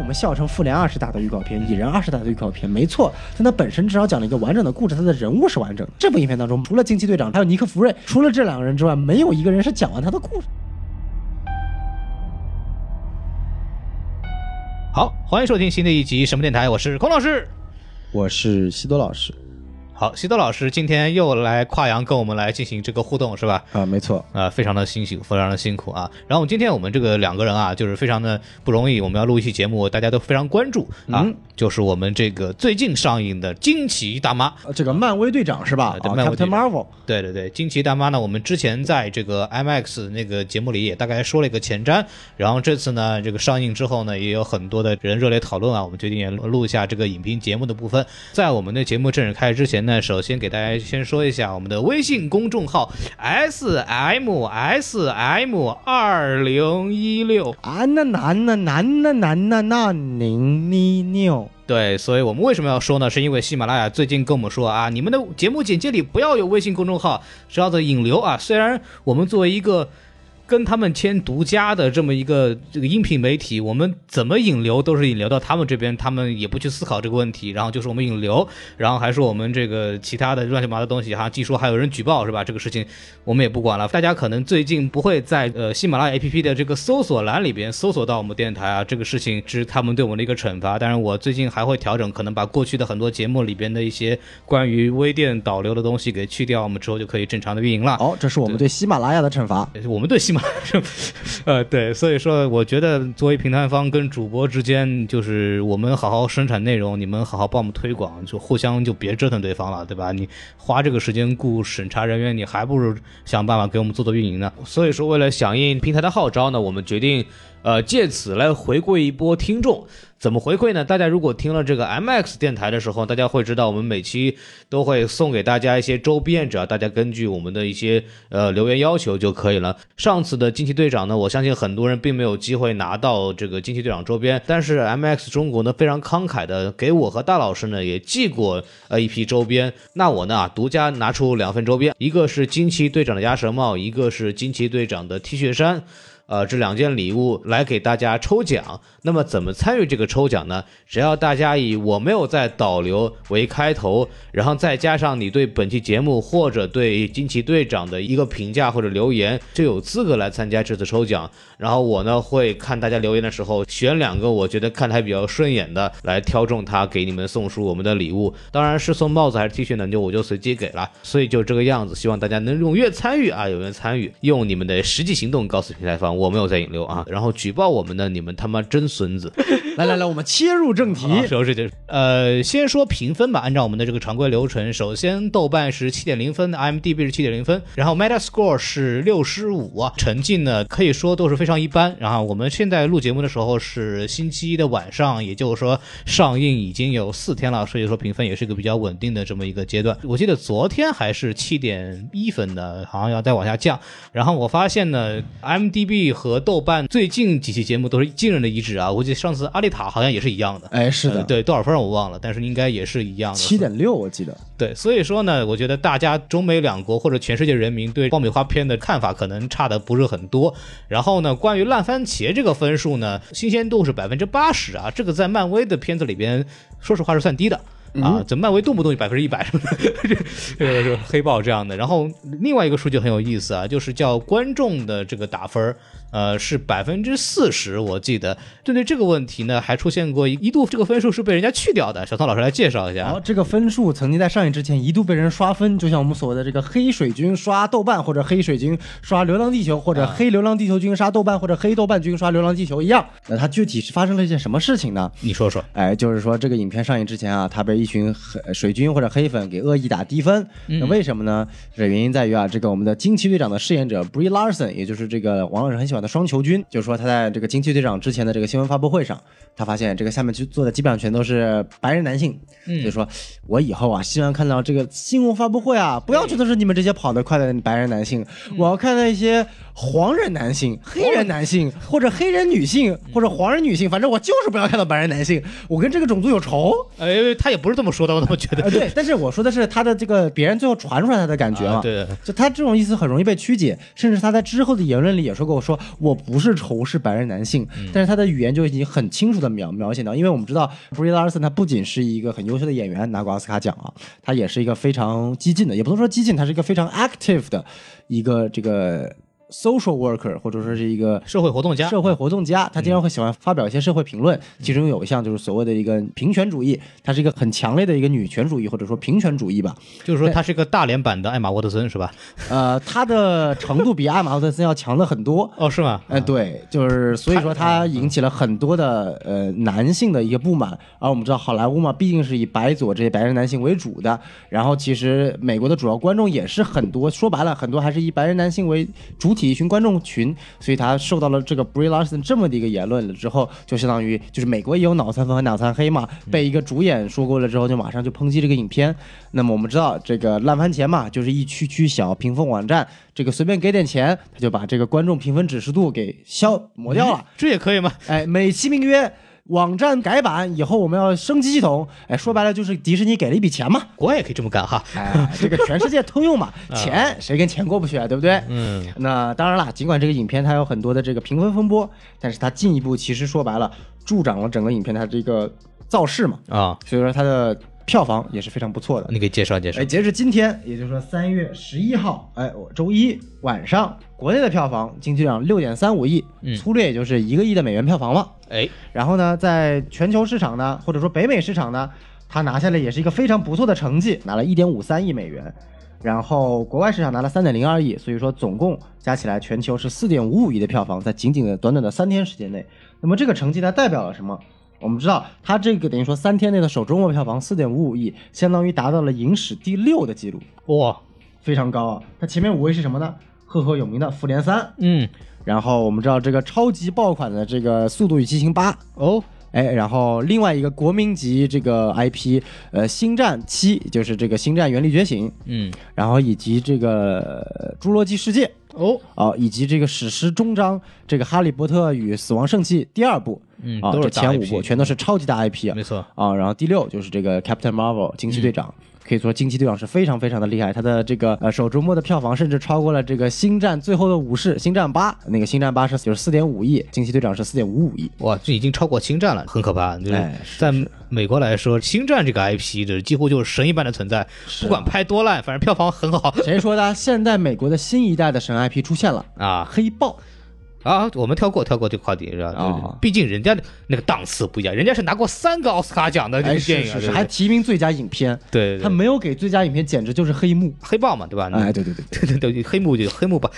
我们笑称复联二是大的预告片，蚁人二是大的预告片，没错，但它本身至少讲了一个完整的故事，它的人物是完整的。这部影片当中，除了惊奇队长还有尼克弗瑞，除了这两个人之外，没有一个人是讲完他的故事。好，欢迎收听新的一集什么电台，我是孔老师。我是西多老师好，西多老师今天又来跨洋跟我们来进行这个互动，是吧？啊，没错，啊、非常的辛苦，非常的辛苦啊。然后今天我们这个两个人啊，就是非常的不容易，我们要录一期节目，大家都非常关注啊，嗯就是我们这个最近上映的《惊奇大妈》。呃这个漫威队长是吧？啊对漫威队长 Marvel。对对对，惊奇大妈呢，我们之前在这个 IMAX 那个节目里也大概说了一个前瞻，然后这次呢，这个上映之后呢，也有很多的人热烈讨论啊，我们决定也录一下这个影评节目的部分。在我们的节目正式开始之前呢，首先给大家先说一下我们的微信公众号 S M S M 二零一六。啊那男那男那男那那零你六。对，所以我们为什么要说呢？是因为喜马拉雅最近跟我们说啊，你们的节目简介里不要有微信公众号，只要的引流啊。虽然我们作为一个跟他们签独家的这么一个这个音频媒体，我们怎么引流都是引流到他们这边，他们也不去思考这个问题，然后就是我们引流，然后还说我们这个其他的乱七八糟的东西哈，据说还有人举报是吧？这个事情我们也不管了。大家可能最近不会在呃喜马拉雅 APP 的这个搜索栏里边搜索到我们电台啊，这个事情是他们对我们的一个惩罚。当然，我最近还会调整，可能把过去的很多节目里边的一些关于微店导流的东西给去掉，我们之后就可以正常的运营了。哦，这是我们对喜马拉雅的惩罚。我们对喜马 呃，对，所以说我觉得作为平台方跟主播之间，就是我们好好生产内容，你们好好帮我们推广，就互相就别折腾对方了，对吧？你花这个时间雇审查人员，你还不如想办法给我们做做运营呢。所以说，为了响应平台的号召呢，我们决定。呃，借此来回馈一波听众，怎么回馈呢？大家如果听了这个 MX 电台的时候，大家会知道我们每期都会送给大家一些周边，只要大家根据我们的一些呃留言要求就可以了。上次的惊奇队长呢，我相信很多人并没有机会拿到这个惊奇队长周边，但是 MX 中国呢非常慷慨的给我和大老师呢也寄过呃一批周边，那我呢独家拿出两份周边，一个是惊奇队长的鸭舌帽，一个是惊奇队长的 T 恤衫。呃，这两件礼物来给大家抽奖。那么怎么参与这个抽奖呢？只要大家以“我没有在导流”为开头，然后再加上你对本期节目或者对惊奇队长的一个评价或者留言，就有资格来参加这次抽奖。然后我呢会看大家留言的时候，选两个我觉得看台比较顺眼的来挑中它，给你们送出我们的礼物。当然是送帽子还是 T 恤呢，就我就随机给了。所以就这个样子，希望大家能踊跃参与啊，踊跃参与，用你们的实际行动告诉平台方。我没有在引流啊，然后举报我们的你们他妈真孙子！来来来，我们切入正题。啊，收拾就是呃，先说评分吧，按照我们的这个常规流程，首先豆瓣是七点零分，IMDB 是七点零分，然后 Metascore 是六十五啊，成绩呢可以说都是非常一般。然后我们现在录节目的时候是星期一的晚上，也就是说上映已经有四天了，所以说评分也是一个比较稳定的这么一个阶段。我记得昨天还是七点一分的，好像要再往下降。然后我发现呢，IMDB 和豆瓣最近几期节目都是惊人的一致啊！我记得上次阿丽塔好像也是一样的。哎，是的，呃对多少分我忘了，但是应该也是一样的。七点六，我记得。对，所以说呢，我觉得大家中美两国或者全世界人民对爆米花片的看法可能差的不是很多。然后呢，关于烂番茄这个分数呢，新鲜度是百分之八十啊，这个在漫威的片子里边，说实话是算低的。啊，怎么漫威动不动就百分之一百什么的，这 这个是黑豹这样的。然后另外一个数据很有意思啊，就是叫观众的这个打分儿，呃，是百分之四十，我记得。针对这个问题呢，还出现过一一度这个分数是被人家去掉的。小涛老师来介绍一下。然后这个分数曾经在上映之前一度被人刷分，就像我们所谓的这个黑水军刷豆瓣，或者黑水军刷流浪地球，或者黑流浪地球军刷豆瓣，或者黑豆瓣军刷流浪地球一样。那它具体是发生了一件什么事情呢？你说说。哎，就是说这个影片上映之前啊，它被一群黑水军或者黑粉给恶意打低分。那为什么呢？这原因在于啊，这个我们的惊奇队长的饰演者 Brie Larson，也就是这个王老师很喜欢的双球菌，就是说他在这个惊奇队长之前的这个新闻发布会上，他发现这个下面去坐的基本上全都是白人男性，嗯就说我以后啊，希望看到这个新闻发布会啊，不要觉得是你们这些跑得快的白人男性，我要看到一些黄人男性、黑人男性，或者黑人女性，或者黄人女性，反正我就是不要看到白人男性，我跟这个种族有仇。哎，他也不是这么说的，我怎么觉得？呃，对，但是我说的是他的这个别人最后传出来他的感觉嘛，啊对，就他这种意思很容易被曲解，甚至他在之后的言论里也说过，我说我不是仇视白人男性，嗯。但是他的语言就已经很清楚的描描写到，因为我们知道 Brie Larson 他不仅是一个很优秀的演员，拿过奥斯卡奖啊，他也是一个非常激进的，也不能说激进，他是一个非常 active 的一个这个 social worker，或者说是一个社会活动家，社会活动家，他经常会喜欢发表一些社会评论，其中有一项就是所谓的一个平权主义，它是一个很强烈的一个女权主义或者说平权主义吧。就是说他是一个大连版的艾玛沃特森，是吧？呃，他的程度比艾玛沃特森要强的很多。哦，是吗？嗯、对，就是所以说他引起了很多的呃男性的一个不满，而我们知道好莱坞嘛，毕竟是以白左这些白人男性为主的，然后其实美国的主要观众也是很多，说白了很多还是以白人男性为主体一群观众群，所以他受到了这个 Brie Larson 这么的一个言论了之后，就相当于就是美国也有脑残粉和脑残黑嘛，被一个主演说过了之后，就马上就抨击这个影片。那么我们知道这个烂番茄嘛，就是一区区小评分网站，这个随便给点钱，他就把这个观众评分指示度给消磨掉了。这也可以吗？哎，美其名曰网站改版以后我们要升级系统，哎，说白了就是迪士尼给了一笔钱嘛，国外也可以这么干哈。哎，这个全世界通用嘛，钱谁跟钱过不去啊，对不对？嗯，那当然了，尽管这个影片它有很多的这个评分风波，但是它进一步其实说白了助长了整个影片它这个造势嘛，啊，所以说它的票房也是非常不错的。你给介绍介绍哎，。截至今天，也就是说三月十一号，哎，我周一晚上，国内的票房经济量六点三五亿，嗯粗略也就是一个亿的美元票房嘛。哎，然后呢，在全球市场呢，或者说北美市场呢，它拿下来也是一个非常不错的成绩，拿了一点五三亿美元。然后国外市场拿了三点零二亿，所以说总共加起来全球是四点五五亿的票房，在仅仅的短短的三天时间内。那么这个成绩呢，代表了什么？我们知道，它这个等于说三天内的首周末票房四点五五亿，相当于达到了影史第六的记录，哇，非常高啊。它前面五位是什么呢？赫赫有名的《复联三》，嗯，然后我们知道这个超级爆款的这个《速度与激情八》，哦，哎，然后另外一个国民级这个 IP，呃，《星战七》就是这个《星战：原力觉醒》，嗯，然后以及这个呃《侏罗纪世界》哦，啊、以及这个史诗终章这个《哈利波特与死亡圣器》第二部，啊、嗯都是前五部全都是超级大 IP 啊没错，啊，然后第六就是这个 Captain Marvel 惊奇队长。可以说惊奇队长是非常非常的厉害，他的这个呃首周末的票房甚至超过了这个星战最后的武士星战八，那个星战八是就是四点五亿，惊奇队长是四点五五亿。哇，这已经超过星战了，很可怕。就是哎是在美国来说，星战这个 IP 这几乎就是神一般的存在，不管拍多烂，反正票房很好谁说的？现在美国的新一代的神 IP 出现了，啊黑豹。啊！我们跳过跳过这个话题是吧？啊毕竟人家的那个档次不一样，人家是拿过三个奥斯卡奖的这哎，个电影啊，是是是，对不对还提名最佳影片，对对对，他没有给最佳影片，简直就是黑幕。黑豹嘛，对吧？哎，对对对对，对对 对，黑幕就黑幕吧。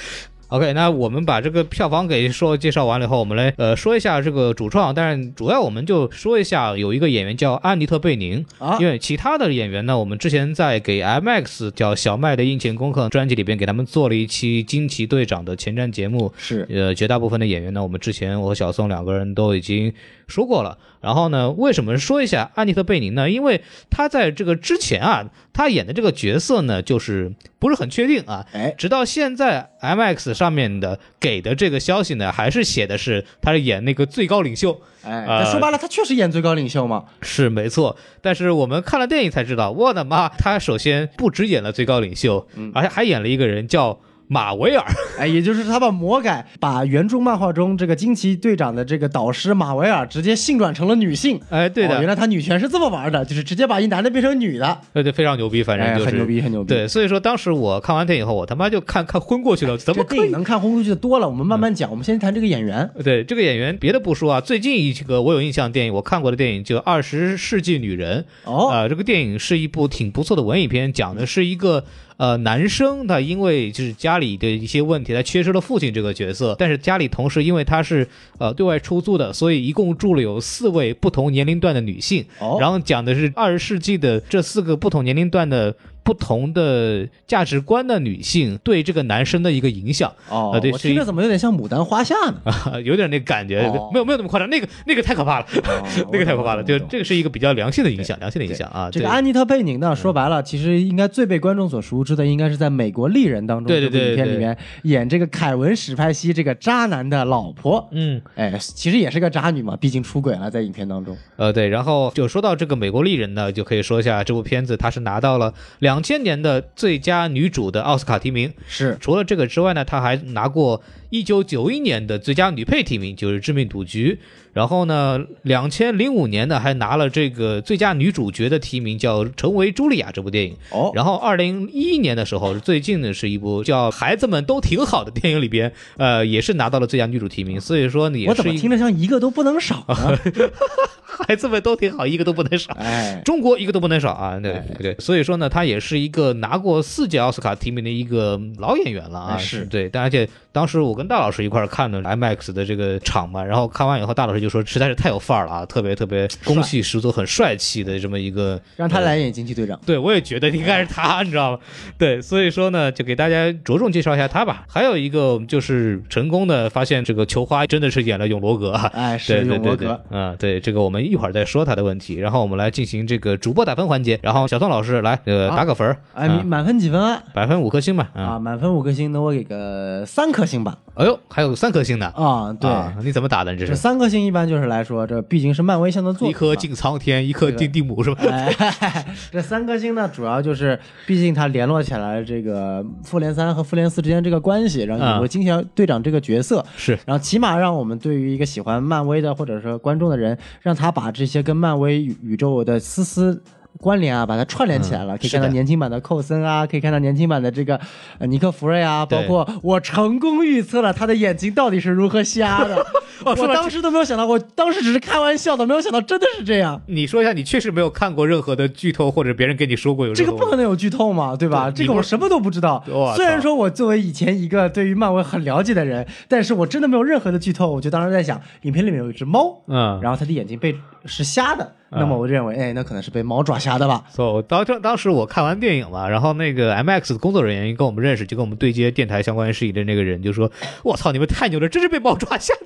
OK，那我们把这个票房给说介绍完了以后，我们来呃说一下这个主创，但是主要我们就说一下有一个演员叫安妮特·贝宁，啊因为其他的演员呢，我们之前在给 MX 叫小麦的印前功课专辑里边给他们做了一期惊奇队长的前瞻节目，是呃，绝大部分的演员呢，我们之前我和小宋两个人都已经说过了。然后呢，为什么说一下安妮特·贝宁呢？因为她在这个之前啊，她演的这个角色呢，就是不是很确定啊。哎，直到现在，MX 上面的给的这个消息呢，还是写的是他是演那个最高领袖，哎，呃说白了，他确实演最高领袖嘛。是没错。但是我们看了电影才知道，我的妈，他首先不止演了最高领袖，而且还演了一个人叫马维尔。哎，也就是他把魔改，把原著漫画中这个惊奇队长的这个导师马维尔直接性转成了女性。哎，对的，哦原来他女权是这么玩的，就是直接把一男的变成女的。对对，非常牛逼，反正哎，就是、很牛逼，很牛逼。对，所以说当时我看完电影以后，我他妈就看看昏过去了，怎么可以这电影？能看昏过去的多了，我们慢慢讲。我们先谈这个演员。对这个演员，别的不说啊，最近一个我有印象的电影，我看过的电影就《二十世纪女人》哦，啊、这个电影是一部挺不错的文艺片，讲的是一个呃男生他因为就是家里的一些问题，他缺失了父亲这个角色，但是家里同时因为他是呃对外出租的，所以一共住了有四位不同年龄段的女性，哦。然后讲的是二十世纪的这四个不同年龄段的不同的价值观的女性对这个男生的一个影响。哦我听着怎么有点像牡丹花下呢？啊，有点那个感觉，哦没有没有那么夸张，那个那个太可怕了，哦 那个太可怕了，就这个是一个比较良性的影响，良性的影响啊。这个安妮特·贝宁呢，说白了，其实应该最被观众所熟知的，应该是在《美国丽人》当中这部影片里面演这个凯文·史派西这个渣男的老婆。嗯，哎，其实也是个渣女嘛，毕竟出轨了，在影片当中。呃，对，然后就说到这个美国丽人呢，就可以说一下这部片子，它是拿到了两千年的最佳女主的奥斯卡提名。是除了这个之外呢，她还拿过一九九一年的最佳女配提名，就是《致命赌局》。然后呢，两千零五年呢还拿了这个最佳女主角的提名，叫《成为茱莉亚》这部电影。哦，然后二零一一年的时候，最近的是一部叫《孩子们都挺好》的电影里边，呃，也是拿到了最佳女主提名。所以说你我怎么听着像一个都不能少呢？孩子们都挺好，一个都不能少。哎，中国一个都不能少啊！对哎对，所以说呢，他也是一个拿过四届奥斯卡提名的一个老演员了啊。哎是对，但而且当时我跟大老师一块儿看的 IMAX 的这个场嘛，然后看完以后，大老师就说实在是太有范儿了啊，特别特别攻气十足、很帅气的这么一个。让他来演惊奇队长。对，我也觉得应该是他，你知道吗？对，所以说呢，就给大家着重介绍一下他吧。还有一个就是成功的发现，这个球花真的是演了永罗格啊。哎，是永罗格，，嗯，对，这个我们一会儿再说他的问题，然后我们来进行这个主播打分环节，然后小宋老师来呃打个分儿，哎，啊满分几分啊？百分五颗星吧，啊，啊，满分五颗星，那我给个三颗星吧。哎呦，还有三颗星呢，啊，对，啊你怎么打的？你这这是三颗星一般就是来说，这毕竟是漫威向的作品，一颗敬苍天，一颗敬地母是吧？哎，这三颗星呢，主要就是，毕竟它联络起来这个复联三和复联四之间这个关系，然后啊有了惊奇队长这个角色，是，然后起码让我们对于一个喜欢漫威的或者说观众的人，让他把这些跟漫威宇宇宙的丝丝。关联啊，把它串联起来了，可以看到年轻版的寇森啊，可以看到年轻版的这个呃尼克弗瑞啊，包括我成功预测了他的眼睛到底是如何瞎的，哦我当时都没有想到，我当时只是开玩笑的，没有想到真的是这样。你说一下，你确实没有看过任何的剧透，或者别人跟你说过有这个不可能有剧透嘛，对吧？对这个我什么都不知道。虽然说我作为以前一个对于漫威很了解的人，但是我真的没有任何的剧透。我就当时在想，影片里面有一只猫，嗯，然后它的眼睛被是瞎的，啊那么我认为，哎，那可能是被猫爪瞎的吧。所以我当当当时我看完电影嘛，然后那个 MX 的工作人员跟我们认识，就跟我们对接电台相关事宜的那个人就说：“我操，你们太牛了，真是被猫抓瞎。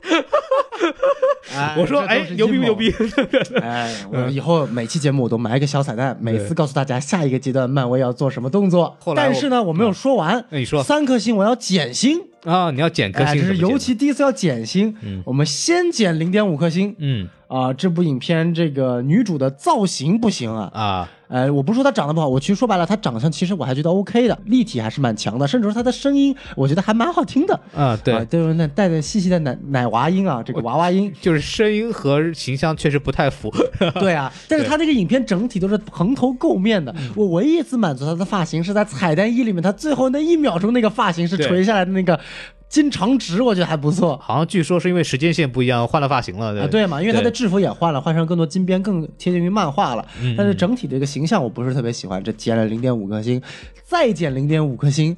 哎我说：“哎，牛逼牛！逼！” 哎，我以后每期节目我都埋一个小彩蛋，每次告诉大家下一个阶段漫威要做什么动作。后来但是呢，我没有说完。那你说三颗星我要减星，啊，你要减颗哎，星，这是尤其第一次要减星。嗯我们先减零点五颗星。嗯啊、这部影片这个女主的造型不行啊。啊，呃，我不是说她长得不好，我其实说白了，她长相其实我还觉得 OK 的，立体还是蛮强的，甚至说她的声音，我觉得还蛮好听的。啊，对，啊，都有那带着细细的奶奶娃音啊，这个娃娃音。就是声音和形象确实不太符。对啊，但是她这个影片整体都是蓬头垢面的。嗯我唯一一次满足她的发型是在彩蛋一里面，她最后那一秒钟那个发型是垂下来的那个金长直，我觉得还不错。好像据说是因为时间线不一样，换了发型了。对啊，对嘛，因为他的制服也换了，换上更多金边，更贴近于漫画了。嗯但是整体这个形象我不是特别喜欢，这减了零点五颗星，再减零点五颗星。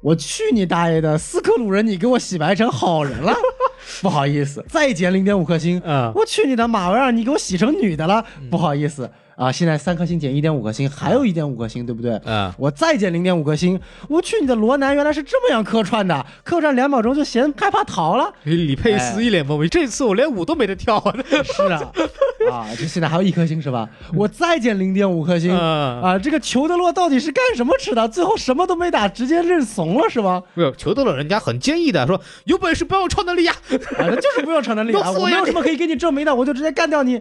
我去你大爷的！斯克鲁人，你给我洗白成好人了，不好意思，再减零点五颗星。嗯我去你的马维尔，你给我洗成女的了，不好意思啊！现在三颗星减一点五颗星，还有一点五颗星，对不对？嗯我再减零点五颗星。我去你的罗南，原来是这么样客串的，客串两秒钟就嫌害怕逃了。李佩斯一脸懵逼，这次我连舞都没得跳啊！是啊，啊，就现在还有一颗星是吧？我再减零点五颗星、嗯啊！这个裘德洛到底是干什么吃的？最后什么都没打，直接认怂了是吗？没有，裘德洛人家很坚毅的说，有本事不要用超能力呀！啊，那就是不用超能力啊！我没有什么可以给你证明的，我就直接干掉你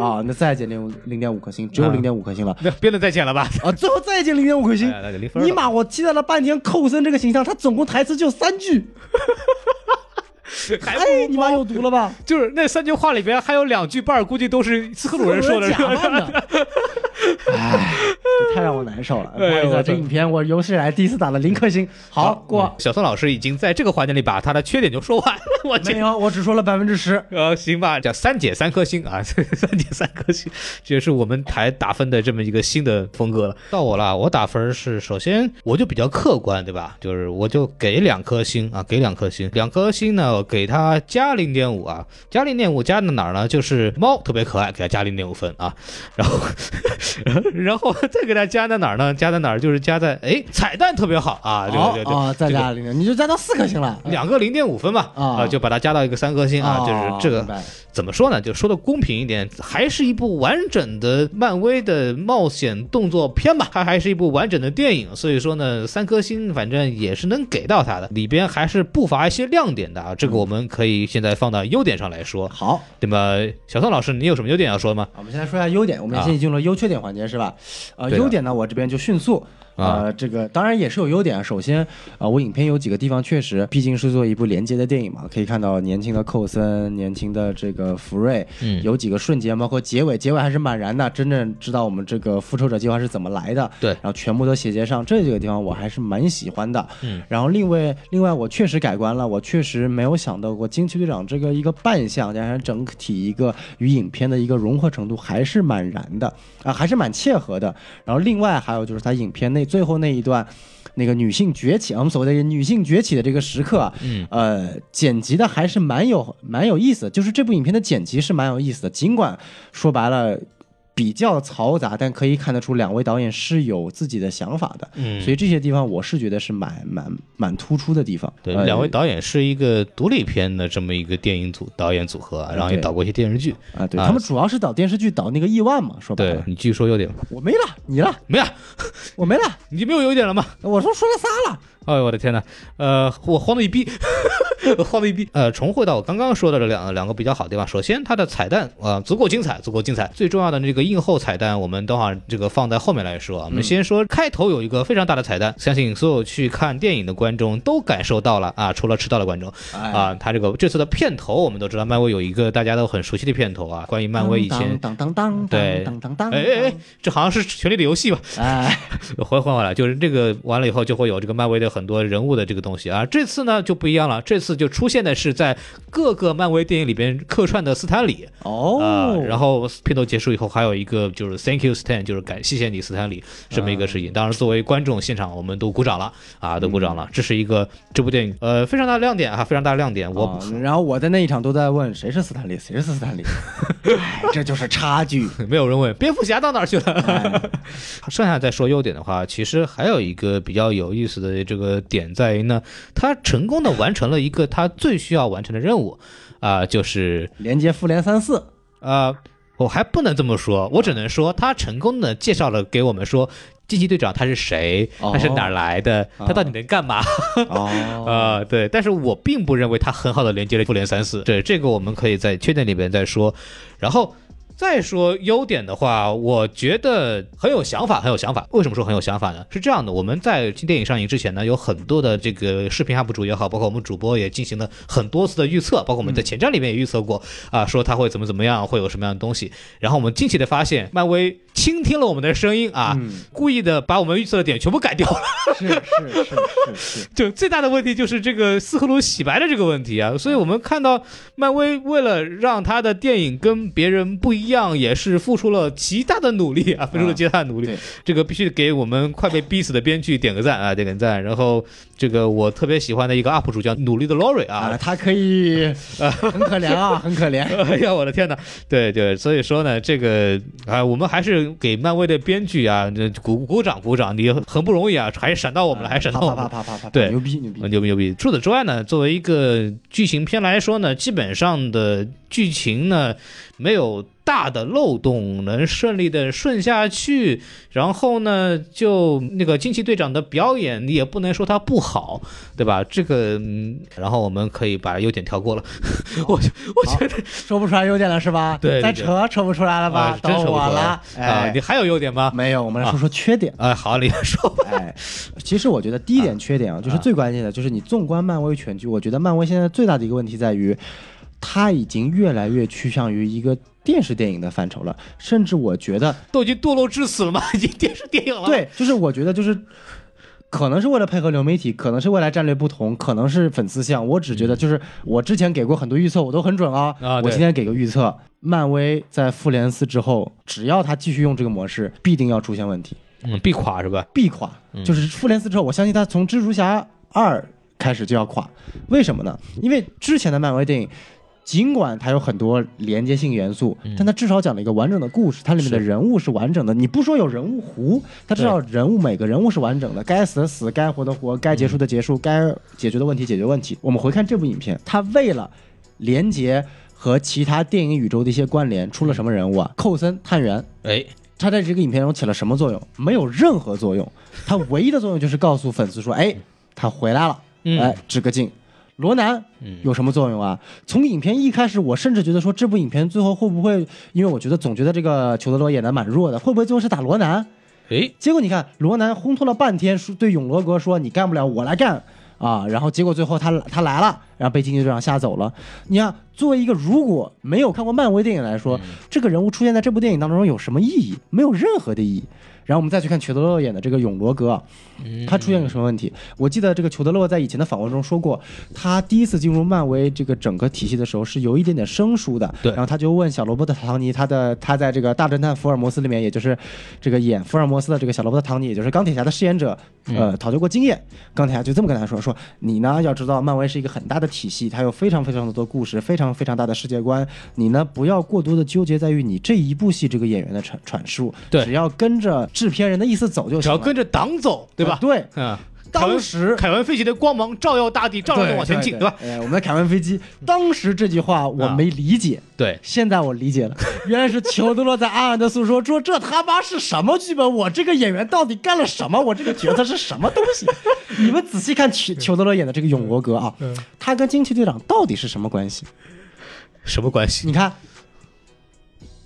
啊！那再减零零点五颗星，只有啊零点五颗星了那别能再减了吧？啊！最后再减零点五颗星哎，零分尼玛！我期待了半天，寇森这个形象，他总共台词就三句，还不哎，你妈有毒了吧？就是那三句话里边还有两句半，估计都是斯克鲁人说的。假扮的。哎，这太让我难受了。不好意思这影片我有史以来第一次打了零颗星。好，过。小宋老师已经在这个环节里把他的缺点就说完了。我没有，我只说了百分之十。呃，行吧，叫三姐三颗星啊，三姐三颗星，这也是我们台打分的这么一个新的风格了。到我了，我打分是首先我就比较客观，对吧？就是我就给两颗星啊，给两颗星，两颗星呢给它加零点五啊，加零点五加在哪儿呢？就是猫特别可爱，给它加零点五分啊，然后然后再给它加在哪儿呢？加在哪儿？就是加在哎彩蛋特别好啊，对对对，哦，再加零点，你就加到四颗星了。两个零点五分吧，啊啊，就把它加到一个三颗星啊，哦就是这个怎么说呢？就说的公平一点，还是一部完整的漫威的冒险动作片吧，它还是一部完整的电影，所以说呢，三颗星反正也是能给到它的，里边还是不乏一些亮点的啊，这个我们可以现在放到优点上来说，好，那么？小宋老师，你有什么优点要说吗？我们先来说一下优点，我们现在进入了优缺点环节，是吧？呃，优点呢，我这边就迅速。啊呃，这个当然也是有优点啊。首先，呃，我影片有几个地方确实，毕竟是做一部连接的电影嘛，可以看到年轻的寇森、年轻的这个福瑞，嗯有几个瞬间，包括结尾，结尾还是蛮燃的，真正知道我们这个复仇者计划是怎么来的。对然后全部都衔接上，这几个地方我还是蛮喜欢的。嗯，然后另外另外我确实改观了，我确实没有想到过惊奇队长这个一个扮相加上整体一个与影片的一个融合程度还是蛮燃的啊，还是蛮切合的。然后另外还有就是他影片内最后那一段。那个女性崛起，我们所谓的女性崛起的这个时刻呃，剪辑的还是蛮有蛮有意思的，就是这部影片的剪辑是蛮有意思的，尽管说白了比较嘈杂，但可以看得出两位导演是有自己的想法的，嗯。所以这些地方我是觉得是蛮蛮蛮突出的地方。对，呃两位导演是一个独立片的这么一个电影组导演组合啊，然后也导过一些电视剧。啊，对啊。他们主要是导电视剧，导那个亿万嘛，说白了，对你继续说优点吧，我没了，你了，没了，我没了，你没有优点了吗？我说说了仨了，哎呦我的天呐，呃，我慌了一逼，慌了一逼。呃，重回到我刚刚说的这两两个比较好的地方，首先它的彩蛋啊、呃足够精彩，足够精彩。最重要的这个映后彩蛋，我们等会儿这个放在后面来说啊。我们先说开头有一个非常大的彩蛋，相信所有去看电影的观众都感受到了啊，除了迟到的观众哎啊，它这个这次的片头我们都知道，漫威有一个大家都很熟悉的片头啊，关于漫威以前。当当当对当当当，哎哎哎，这好像是《权力的游戏》吧？哎，回换回来，就是这个完了以后就会有这个漫威的很多人物的这个东西啊。这次呢就不一样了，这次就出现的是在各个漫威电影里边客串的斯坦李啊、哦，然后片头结束以后还有一个就是 Thank you Stan，就是感谢谢你斯坦李这么一个事情。当然作为观众现场我们都鼓掌了啊，都鼓掌了。这是一个这部电影呃非常大的亮点啊，非常大的亮点。我、哦然后我在那一场都在问谁是斯坦李，谁是斯坦利，哎，这就是差距。没有人问蝙蝠侠到哪儿去了。哎 剩下再说优点的话，其实还有一个比较有意思的这个点在于呢，他成功的完成了一个他最需要完成的任务，啊、就是连接复联三四，啊、我还不能这么说，我只能说他成功的介绍了给我们说。惊奇队长他是谁？哦他是哪儿来的？他到底能干嘛？哦，啊、对，但是我并不认为他很好的连接了复联三四，对这个我们可以在缺点里边再说。然后再说优点的话，我觉得很有想法，很有想法。为什么说很有想法呢？是这样的，我们在新电影上映之前呢，有很多的这个视频 UP 主也好，包括我们主播也进行了很多次的预测，包括我们在前瞻里面也预测过啊，说它会怎么怎么样，会有什么样的东西。然后我们惊奇的发现，漫威倾听了我们的声音啊，嗯故意的把我们预测的点全部改掉了。是是是是是，就最大的问题就是这个斯克鲁洗白的这个问题啊，所以我们看到漫威为了让他的电影跟别人不一样，也是付出了极大的努力啊，付出了极大的努力。对这个必须给我们快被逼死的编剧点个赞啊，点个赞。然后这个我特别喜欢的一个 UP 主叫努力的 Lori 啊啊，，他可以，很可怜啊，很可怜。哎呀，我的天哪！对对，所以说呢，这个啊，我们还是给漫威的编剧啊，鼓鼓掌鼓掌，你很不容易啊，还闪到我们了，还闪到我们了。啪啪啪啪啪，对牛逼牛逼呃，牛逼牛逼！除此之外呢，作为一个剧情片来说呢，基本上的剧情呢没有大的漏洞，能顺利的顺下去。然后呢，就那个惊奇队长的表演，你也不能说他不好，对吧？这个，嗯，然后我们可以把优点跳过了。我我觉得说不出来优点了是吧？对对再扯扯不出来了吧到说不出来我了，啊，哎你，还有优点吗？没有，我们来说说缺点。哎，好，你说吧。哎，其实我觉得第一点缺点啊，就是最关键的，就是你纵观漫威全剧，我觉得漫威现在最大的一个问题在于，它已经越来越趋向于一个电视电影的范畴了，甚至我觉得，都已经堕落至此了吗？已经电视电影了。，对，就是我觉得就是。可能是为了配合流媒体，可能是未来战略不同，可能是粉丝向。我只觉得，就是我之前给过很多预测，我都很准啊。啊我今天给个预测，漫威在复联四之后，只要他继续用这个模式，必定要出现问题，嗯，必垮是吧？必垮。就是复联四之后，我相信他从蜘蛛侠二开始就要垮。为什么呢？因为之前的漫威电影。尽管它有很多连接性元素，但它至少讲了一个完整的故事，它里面的人物是完整的。你不说有人物弧，它至少人物每个人物是完整的，该死的死，该活的活，该结束的结束，该解决的问题解决问题。我们回看这部影片，它为了连接和其他电影宇宙的一些关联，出了什么人物啊？寇森探员，哎，他在这个影片中起了什么作用？没有任何作用，他唯一的作用就是告诉粉丝说，哎，他回来了，嗯哎，致个敬。罗南有什么作用啊？从影片一开始，我甚至觉得说这部影片最后会不会，因为我觉得总觉得这个裘德罗演的蛮弱的，会不会最后是打罗南？哎，结果你看，罗南烘托了半天，说对永罗格说你干不了，我来干啊！然后结果最后他他来了，然后被惊奇队长吓走了。你看，作为一个如果没有看过漫威电影来说，这个人物出现在这部电影当中有什么意义？没有任何的意义。然后我们再去看裘德洛演的这个永罗格啊，他出现个什么问题？我记得这个裘德洛在以前的访问中说过，他第一次进入漫威这个整个体系的时候是有一点点生疏的。对然后他就问小罗伯特·唐尼，他的他在这个大侦探福尔摩斯里面，也就是这个演福尔摩斯的这个小罗伯特·唐尼，也就是钢铁侠的饰演者，呃，讨教过经验。钢铁侠就这么跟他说：说你呢要知道，漫威是一个很大的体系，它有非常非常多的故事，非常非常大的世界观。你呢不要过多的纠结在于你这一部戏这个演员的阐阐述，对只要跟着制片人的意思走就行了。只要跟着党走，对吧啊？对，嗯，当时凯文费奇的光芒照耀大地，照耀着往前进，对吧？？哎，我们的凯文飞机，当时这句话我没理解，对，现在我理解了，原来是裘德洛在暗暗的诉说，说这他妈是什么剧本？我这个演员到底干了什么？我这个角色是什么东西？你们仔细看裘裘德洛演的这个永国格啊，他跟惊奇队长到底是什么关系？什么关系？你看，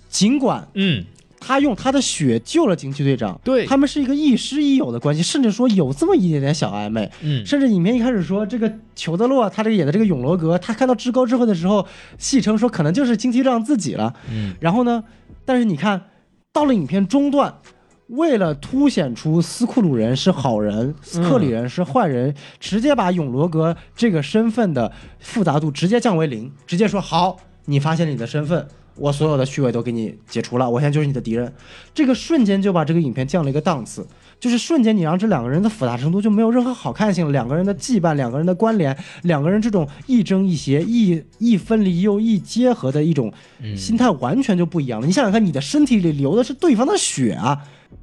尽管嗯，他用他的血救了惊奇队长，对他们是一个亦师亦友的关系，甚至说有这么一点点小暧昧。嗯甚至影片一开始说这个裘德洛他这个演的这个永罗格，他看到至高智慧的时候，戏称说可能就是惊奇队长自己了。嗯，然后呢，但是你看到了影片中段。为了凸显出斯库鲁人是好人，斯克里人是坏人，直接把永罗格这个身份的复杂度直接降为零，直接说好，你发现了你的身份，我所有的虚伪都给你解除了，我现在就是你的敌人。这个瞬间就把这个影片降了一个档次，就是瞬间你让这两个人的复杂程度就没有任何好看性了，两个人的羁绊，两个人的关联，两个人这种亦正亦邪、亦亦分离又亦结合的一种心态完全就不一样了。你想想看，你的身体里流的是对方的血啊，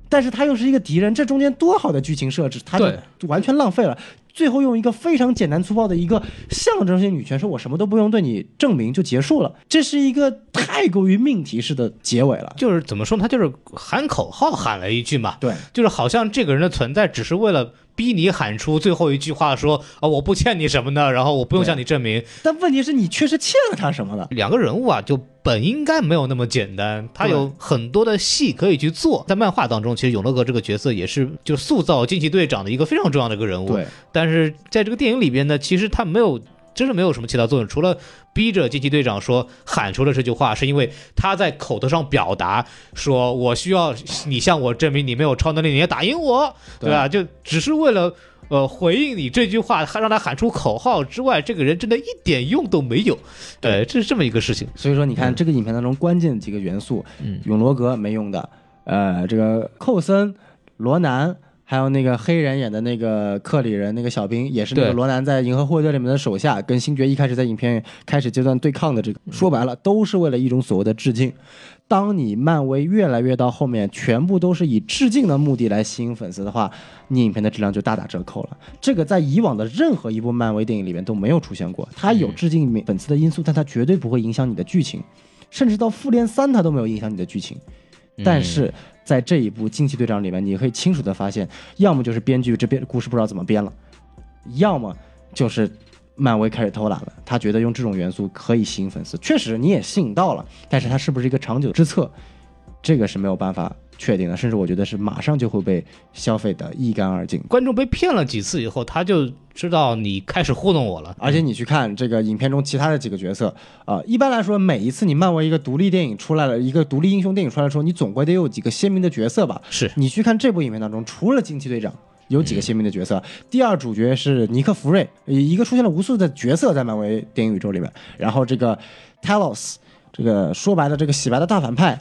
但是他又是一个敌人，这中间多好的剧情设置，他就完全浪费了。最后用一个非常简单粗暴的一个象征性女权，说我什么都不用对你证明就结束了，这是一个太过于命题式的结尾了。就是怎么说呢？他就是喊口号喊了一句嘛，对，就是好像这个人的存在只是为了逼你喊出最后一句话，说啊我不欠你什么的，然后我不用向你证明。但问题是你确实欠了他什么的。两个人物啊，就本应该没有那么简单，他有很多的戏可以去做。在漫画当中，其实永乐哥这个角色也是就塑造惊奇队长的一个非常重要的一个人物。对，但是在这个电影里边呢，其实他没有。真是没有什么起到作用，除了逼着惊奇队长说喊出了这句话，是因为他在口头上表达说：“我需要你向我证明你没有超能力，你要打赢我，对吧？”就只是为了呃回应你这句话，还让他喊出口号之外，这个人真的一点用都没有。对，这是这么一个事情。所以说，你看这个影片当中关键的几个元素，嗯永罗格没用的，呃，这个寇森、罗南。还有那个黑人演的那个克里人，那个小兵也是那个罗南在《银河护卫队》里面的手下，跟星爵一开始在影片开始阶段对抗的这个，说白了都是为了一种所谓的致敬。当你漫威越来越到后面，全部都是以致敬的目的来吸引粉丝的话，你影片的质量就大打折扣了。这个在以往的任何一部漫威电影里面都没有出现过。它有致敬粉丝的因素，但它绝对不会影响你的剧情，甚至到复联三它都没有影响你的剧情。但是在这一部《惊奇队长》里面，你可以清楚的发现，要么就是编剧这边故事不知道怎么编了，要么就是漫威开始偷懒了，他觉得用这种元素可以吸引粉丝。确实你也吸引到了，但是它是不是一个长久之策，这个是没有办法确定的，甚至我觉得是马上就会被消费的一干二净。观众被骗了几次以后，他就知道你开始糊弄我了。而且你去看这个影片中其他的几个角色啊、一般来说，每一次你漫威一个独立电影出来了，一个独立英雄电影出来的时候，你总归得有几个鲜明的角色吧？是你去看这部影片当中，除了惊奇队长，有几个鲜明的角色。第二主角是尼克弗瑞，一个出现了无数的角色在漫威电影宇宙里面。然后这个 Talos，这个说白了这个洗白的大反派。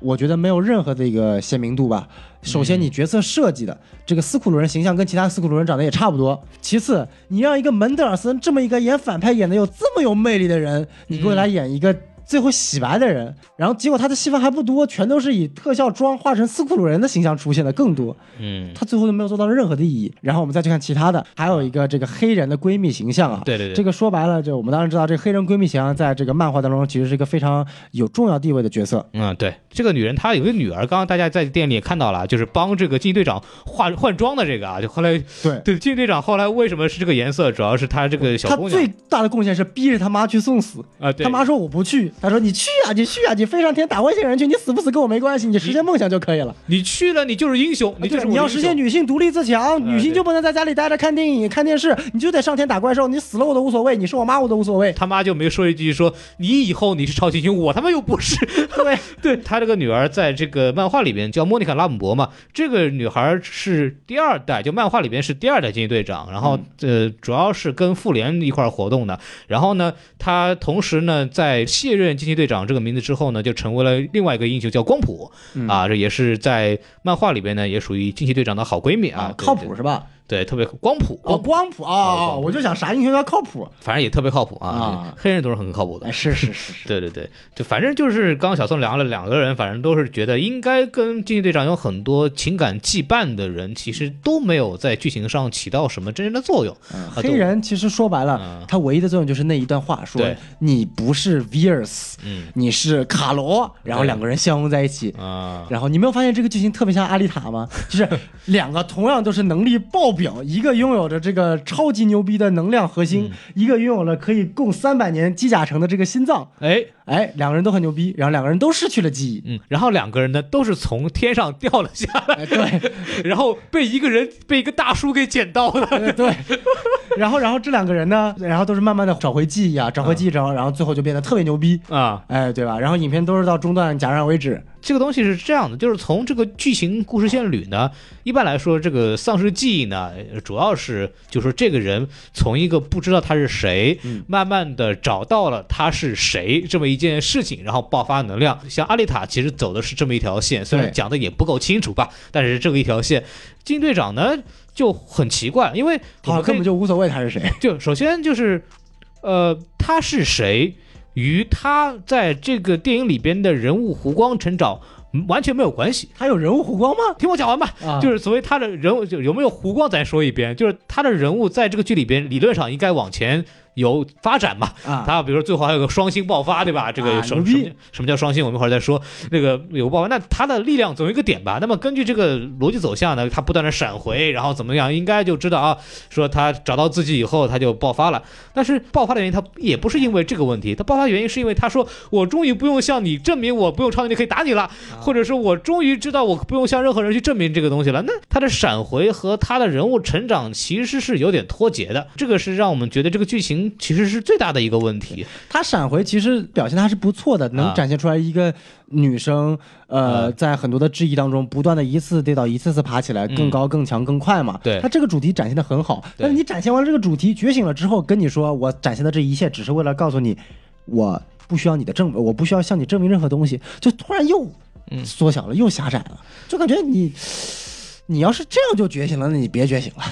我觉得没有任何的一个鲜明度吧。首先，你角色设计的这个斯库鲁人形象跟其他斯库鲁人长得也差不多。其次，你让一个门德尔森这么一个演反派演的有这么有魅力的人，你给我来演一个。最后洗白的人，然后结果他的戏份还不多，全都是以特效妆化成斯库鲁人的形象出现的更多。嗯，他最后都没有做到任何的意义。然后我们再去看其他的，还有一个这个黑人的闺蜜形象啊。对对对，这个说白了，就我们当然知道，这个黑人闺蜜形象在这个漫画当中其实是一个非常有重要地位的角色。嗯，对，这个女人她有个女儿，刚刚大家在店里也看到了，就是帮这个惊奇队长化换装的这个啊，就后来对对惊奇队长后来为什么是这个颜色，主要是他这个小姑娘。他最大的贡献是逼着他妈去送死啊，他妈说我不去，他说你去啊。你去啊！你飞上天打外星人去，你死不死跟我没关系，你实现梦想就可以了。你去了，你就是英雄。你就是你要实现女性独立自强，女性就不能在家里待着看电影、看电视，你就得上天打怪兽。你死了我都无所谓，你是我妈我都无所谓。他妈就没说一句说你以后你是超级英雄，我他妈又不是。对 对，他这个女儿在这个漫画里边叫莫妮卡拉姆博嘛，这个女孩是第二代，就漫画里边是第二代惊奇队长，然后呃主要是跟复联一块活动的。然后呢，她同时呢在卸任惊奇队长这个。名字之后呢，就成为了另外一个英雄，叫光谱啊，这也是在漫画里边呢，也属于惊奇队长的好闺蜜啊，靠谱是吧？对，特别光谱哦，光谱。啊，我就想啥英雄要靠谱，反正也特别靠谱啊，黑人都是很靠谱的，是是是是，对对对，就反正就是刚刚小宋聊了两个人，反正都是觉得应该跟惊奇队长有很多情感羁绊的人，其实都没有在剧情上起到什么真正的作用。黑人其实说白了，他唯一的作用就是那一段话，说你不是 Vers，嗯，你是卡罗，然后两个人相拥在一起啊，然后你没有发现这个剧情特别像阿丽塔吗？就是两个同样都是能力爆。表一个拥有着这个超级牛逼的能量核心，一个拥有了可以供三百年机甲城的这个心脏。哎哎，两个人都很牛逼，然后两个人都失去了记忆。嗯，然后两个人呢都是从天上掉了下来。对，然后被一个人被一个大叔给捡到了。对，然后然后这两个人呢，然后都是慢慢的找回记忆啊，找回记忆然后，然后最后就变得特别牛逼啊。哎，对吧？然后影片都是到中段戛然而止。这个东西是这样的，就是从这个剧情故事线捋呢，一般来说，这个丧失记忆呢，主要是就说这个人从一个不知道他是谁，慢慢的找到了他是谁这么一件事情，然后爆发能量。像阿丽塔其实走的是这么一条线，虽然讲的也不够清楚吧，但是这个一条线，金队长呢就很奇怪，因为他根本就无所谓他是谁，就首先就是，呃，他是谁？与他在这个电影里边的人物弧光成长完全没有关系。他有人物弧光吗？听我讲完吧。就是所谓他的人物就有没有弧光，咱说一遍。就是他的人物在这个剧里边理论上应该往前。有发展嘛？啊，他比如说最后还有个双星爆发，对吧？这个什么什么叫双星？我们一会儿再说。那个有爆发，那他的力量总有一个点吧？那么根据这个逻辑走向呢，他不断的闪回，然后怎么样？应该就知道啊，说他找到自己以后，他就爆发了。但是爆发的原因，他也不是因为这个问题，他爆发原因是因为他说我终于不用向你证明我不用超能力可以打你了，或者说我终于知道我不用向任何人去证明这个东西了。那他的闪回和他的人物成长其实是有点脱节的，这个是让我们觉得这个剧情。其实是最大的一个问题。他闪回其实表现的还是不错的，能展现出来一个女生，呃，在很多的质疑当中，不断的一次跌倒，一次次爬起来，更高、更强、更快嘛。对，他这个主题展现的很好。但是你展现完了这个主题，觉醒了之后，跟你说我展现的这一切，只是为了告诉你，我不需要你的证，我不需要向你证明任何东西，就突然又缩小了，又狭窄了，就感觉你，你要是这样就觉醒了，那你别觉醒了。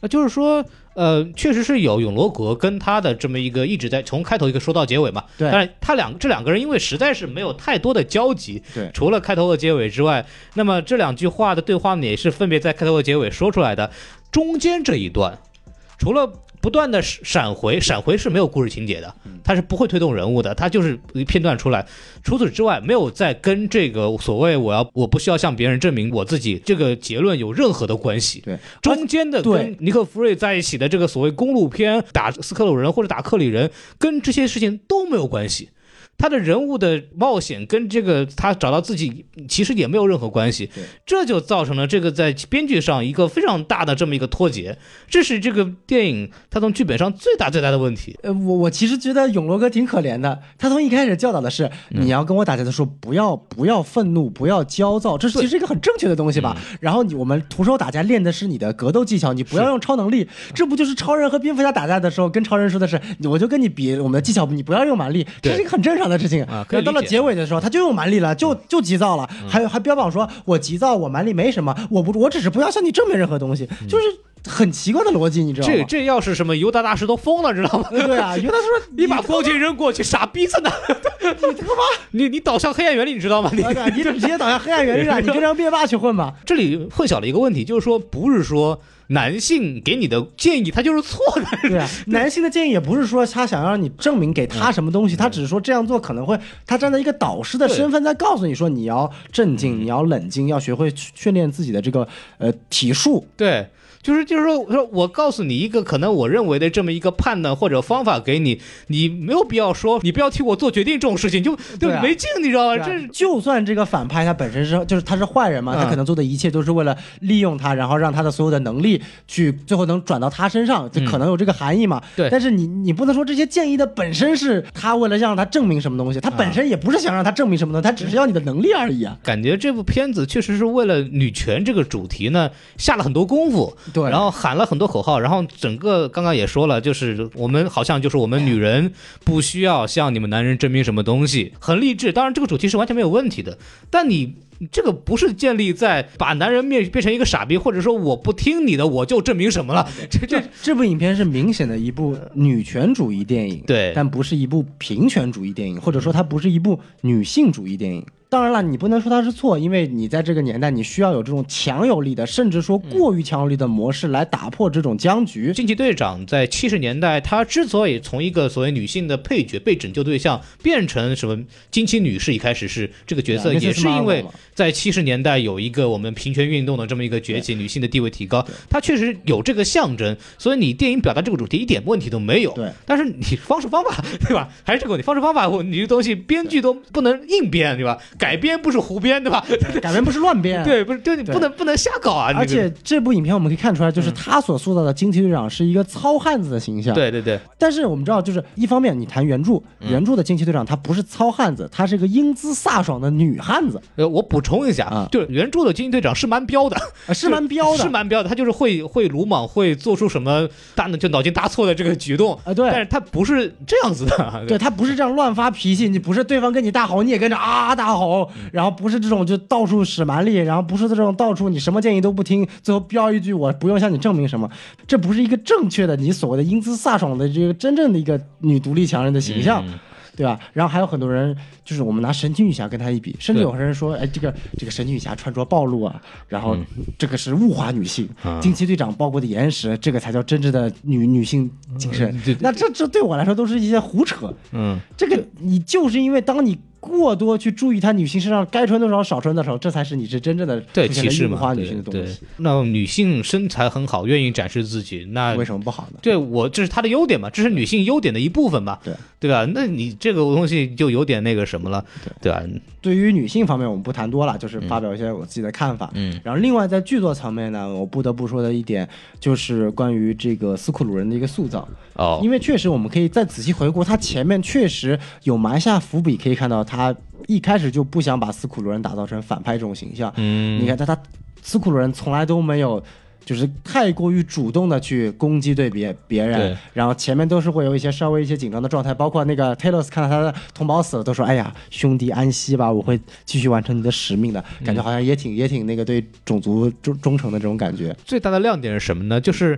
那就是说。呃，确实是有永罗格跟他的这么一个一直在从开头一个说到结尾嘛。对。但是他两这两个人因为实在是没有太多的交集，对。除了开头和结尾之外，那么这两句话的对话呢，也是分别在开头和结尾说出来的。中间这一段，除了。不断的闪回，闪回是没有故事情节的，它是不会推动人物的，它就是一片段出来。除此之外，没有再跟这个所谓我要我不需要向别人证明我自己这个结论有任何的关系。对，中间的跟尼克弗瑞在一起的这个所谓公路片打斯克鲁人或者打克里人，跟这些事情都没有关系。他的人物的冒险跟这个他找到自己其实也没有任何关系，这就造成了这个在编剧上一个非常大的这么一个脱节，这是这个电影它从剧本上最大最大的问题。呃，我我其实觉得永罗哥挺可怜的，他从一开始教导的是，嗯。你要跟我打架的时候不要不要愤怒，不要焦躁，这是其实一个很正确的东西吧。嗯。然后你我们徒手打架练的是你的格斗技巧，你不要用超能力，这不就是超人和蝙蝠侠打架的时候跟超人说的是，我就跟你比我们的技巧，你不要用蛮力，这是一个很正常的事情。啊可是到了结尾的时候，他就用蛮力了，就就急躁了，还有还标榜说我急躁，我蛮力没什么，我不我只是不要向你证明任何东西，就是很奇怪的逻辑，你知道吗？这这要是什么犹大大师都疯了，知道吗？呃 对啊，因为他说 你把光剑扔过去，傻逼在哪？你他妈。你你导向黑暗原理，你知道吗？你啊，你直接倒向黑暗原理了，你跟让灭霸去混吧。这里混淆了一个问题，就是说不是说男性给你的建议他就是错的，对啊，男性的建议也不是说他想让你证明给他什么东西，他只是说这样做可能会，他站在一个导师的身份在告诉你说你要镇静，你要冷静，要学会训练自己的这个呃体术。对。就是就是说，我说我告诉你一个可能我认为的这么一个判断或者方法给你，你没有必要说你不要替我做决定这种事情，就就没劲，你知道吗？啊这就算这个反派他本身是就是他是坏人嘛，嗯他可能做的一切都是为了利用他，然后让他的所有的能力去最后能转到他身上，就可能有这个含义嘛。对但是你你不能说这些建议的本身是他为了让他证明什么东西，他本身也不是想让他证明什么东西，他只是要你的能力而已啊。感觉这部片子确实是为了女权这个主题呢下了很多功夫，对然后喊了很多口号，然后整个刚刚也说了，就是我们好像就是我们女人不需要向你们男人证明什么东西，很励志。当然这个主题是完全没有问题的，但你。这个不是建立在把男人变变成一个傻逼，或者说我不听你的我就证明什么了，这这这部影片是明显的一部女权主义电影，对但不是一部平权主义电影，或者说它不是一部女性主义电影。当然了，你不能说它是错，因为你在这个年代，你需要有这种强有力的，甚至说过于强有力的模式来打破这种僵局。惊奇队长在七十年代，他之所以从一个所谓女性的配角被拯救对象变成什么惊奇女士，一开始是这个角色，也是因为在七十年代有一个我们平权运动的这么一个崛起，女性的地位提高，它确实有这个象征，所以你电影表达这个主题一点问题都没有。对，但是你方式方法 对吧？还是这个问题，方式方法，我你这东西编剧都不能硬编对吧？改编不是胡编对吧？改编不是乱编，对，不是，对你不能不能瞎搞啊！而且这部影片我们可以看出来，就是他所塑造的惊奇队长是一个糙汉子的形象。。对对对，但是我们知道，就是一方面你谈原著，嗯原著的惊奇队长他不是糙汉子，他是个英姿飒爽的女汉子，呃，我补充一下，啊。就是原著的惊奇队长是蛮彪的，啊是蛮彪的，是蛮彪的，他就是会会鲁莽，会做出什么大就脑筋搭错的这个举动啊对。但是他不是这样子的，对他不是这样乱发脾气，你不是对方跟你大吼，你也跟着啊大吼，然后不是这种就到处使蛮力，然后不是这种到处你什么建议都不听，最后飙一句我不用向你证明什么，这不是一个正确的你所谓的英姿飒爽的这个真正的一个女独立强人的形象。嗯对吧？然后还有很多人，就是我们拿神奇女侠跟她一比，甚至对有人说，哎，这个这个神奇女侠穿着暴露啊，然后这个是物化女性，啊惊奇队长包裹的严实，这个才叫真正的女女性精神。对那这这对我来说都是一些胡扯。嗯，这个你就是因为当你过多去注意她女性身上该穿多少少穿多少，这才是你是真正的对歧视嘛，女对对性的东西。。那女性身材很好，愿意展示自己，那为什么不好呢？对我这是她的优点嘛，这是女性优点的一部分嘛，对对吧？那你这个东西就有点那个什么了，对吧？对于女性方面，我们不谈多了，就是发表一些我自己的看法。嗯，然后另外在剧作层面呢，我不得不说的一点就是关于这个斯库鲁人的一个塑造，哦，因为确实我们可以再仔细回顾，他前面确实有埋下伏笔，可以看到他一开始就不想把斯库鲁人打造成反派这种形象。嗯，你看他他斯库鲁人从来都没有。就是太过于主动的去攻击对别别人对，然后前面都是会有一些稍微一些紧张的状态，包括那个 Taylor 看到他的同胞死了，都说：“哎呀，兄弟安息吧，我会继续完成你的使命的。”感觉好像也挺也挺那个对种族忠忠诚的这种感觉。最大的亮点是什么呢？就是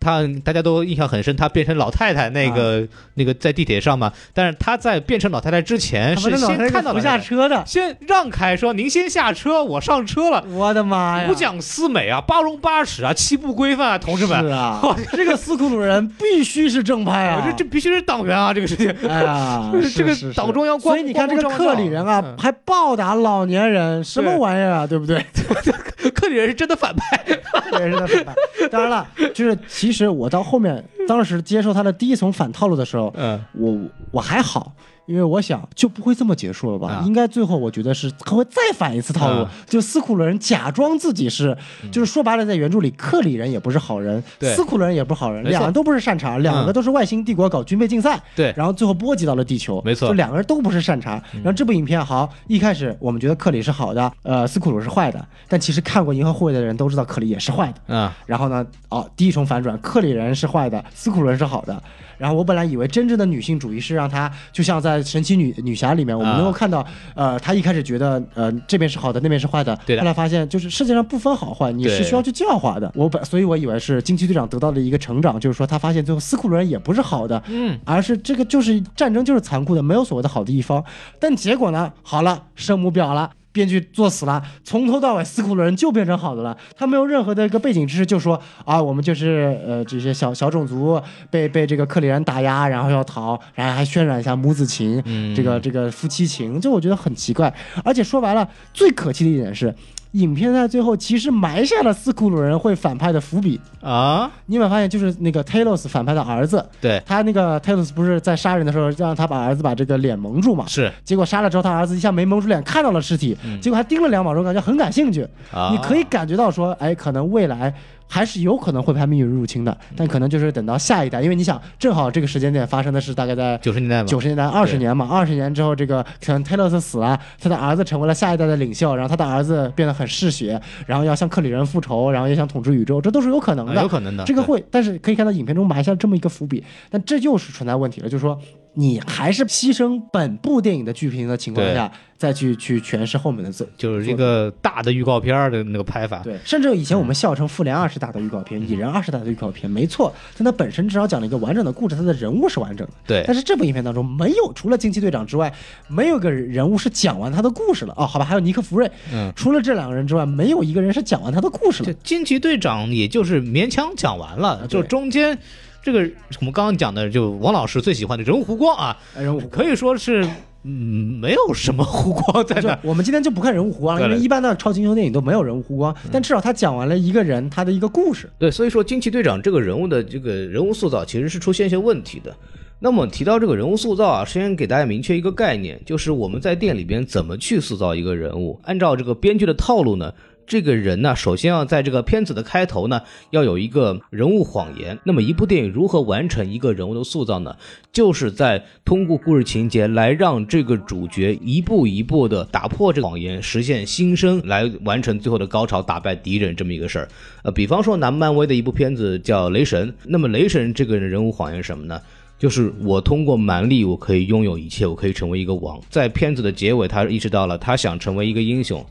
他大家都印象很深，他变成老太太那个、那个在地铁上嘛，但是他在变成老太太之前是先看到不下车的，先让开，说您先下车，我上车了。我的妈呀！五讲四美啊，八荣八耻啊，七不规范啊，同志们，是啊，这个斯库鲁人必须是正派啊！这这必须是党员啊，这个事情。哎呀，这个党中央光所以你看这个克里人啊，嗯还暴打老年人，什么玩意儿啊？对不对？克里人是真的反派，这也是在反派。当然了，就是其实我到后面，当时接受他的第一层反套路的时候，嗯我我还好。因为我想就不会这么结束了吧？啊。应该最后我觉得是他会再反一次套路，啊。就斯库鲁人假装自己是，就是说白了，在原著里克里人也不是好人，斯库鲁人也不是好人，两个都不是善茬，两个都是外星帝国搞军备竞赛，对。然后最后波及到了地球，没错。就两个人都不是善茬。然后这部影片好，一开始我们觉得克里是好的，呃，斯库鲁是坏的，但其实看过《银河护卫》的人都知道克里也是坏的。嗯，然后呢，哦，第一重反转，克里人是坏的，斯库鲁人是好的。然后我本来以为真正的女性主义是让她，就像在神奇女女侠里面，我们啊能够看到，呃，她一开始觉得，呃，这边是好的，那边是坏的，后来发现就是世界上不分好坏，你是需要去教化的。我本所以，我以为是惊奇队长得到了一个成长，就是说他发现最后斯库鲁人也不是好的，嗯，而是这个就是战争就是残酷的，没有所谓的好的一方。但结果呢，好了，圣母婊了。编剧作死了，从头到尾斯库鲁人就变成好的了，他没有任何的一个背景知识，就说啊，我们就是呃这些小小种族被被这个克里人打压，然后要逃，然后还渲染一下母子情，嗯这个这个夫妻情，就我觉得很奇怪。而且说白了，最可气的一点是，影片在最后其实埋下了斯库鲁人会反派的伏笔。啊，你有没有发现，就是那个 Talos 反派的儿子，对，他那个 Talos 不是在杀人的时候让他把儿子把这个脸蒙住嘛？是结果杀了之后，他儿子一下没蒙住脸，看到了尸体，结果还盯了两秒钟，感觉很感兴趣。啊，你可以感觉到说，哎，可能未来还是有可能会拍《命运入侵》的，但可能就是等到下一代，因为你想，正好这个时间点发生的是大概在九十年代嘛，九十年代、二十年嘛，二十年之后，这个可能泰勒斯死了，他的儿子成为了下一代的领袖，然后他的儿子变得很嗜血，然后要向克里人复仇，然后也想统治宇宙，这都是有可能的。啊有可能的，这个会，但是可以看到影片中埋下这么一个伏笔，但这又是存在问题了，就是说你还是牺牲本部电影的剧评的情况下，再去去诠释后面的字。就是一个大的预告片儿的那个拍法，对，甚至以前我们笑称《复联二》是大的预告片，《蚁人二》是大的预告片，没错，但它本身至少讲了一个完整的故事，它的人物是完整的。对但是这部影片当中没有，除了惊奇队长之外，没有个人物是讲完他的故事了。哦，好吧，还有尼克弗瑞，嗯，除了这两个人之外，没有一个人是讲完他的故事了。惊奇队长也就是勉强讲完了，就中间这个我们刚刚讲的，就王老师最喜欢的人物弧光啊，哎人物可以说是嗯没有什么弧光在就那。我们今天就不看人物弧光了，因为一般的超级英雄电影都没有人物弧光，但至少他讲完了一个人他的一个故事。对，所以说惊奇队长这个人物的这个人物塑造其实是出现一些问题的。那么提到这个人物塑造啊，先给大家明确一个概念，就是我们在电影里边怎么去塑造一个人物。按照这个编剧的套路呢，这个人呢，首先要在这个片子的开头呢，要有一个人物谎言。那么一部电影如何完成一个人物的塑造呢？就是在通过故事情节来让这个主角一步一步的打破这个谎言，实现新生，来完成最后的高潮，打败敌人这么一个事儿。呃，比方说拿漫威的一部片子叫《雷神》，那么雷神这个人物谎言是什么呢？就是我通过蛮力，我可以拥有一切，我可以成为一个王。在片子的结尾，他意识到了他想成为一个英雄，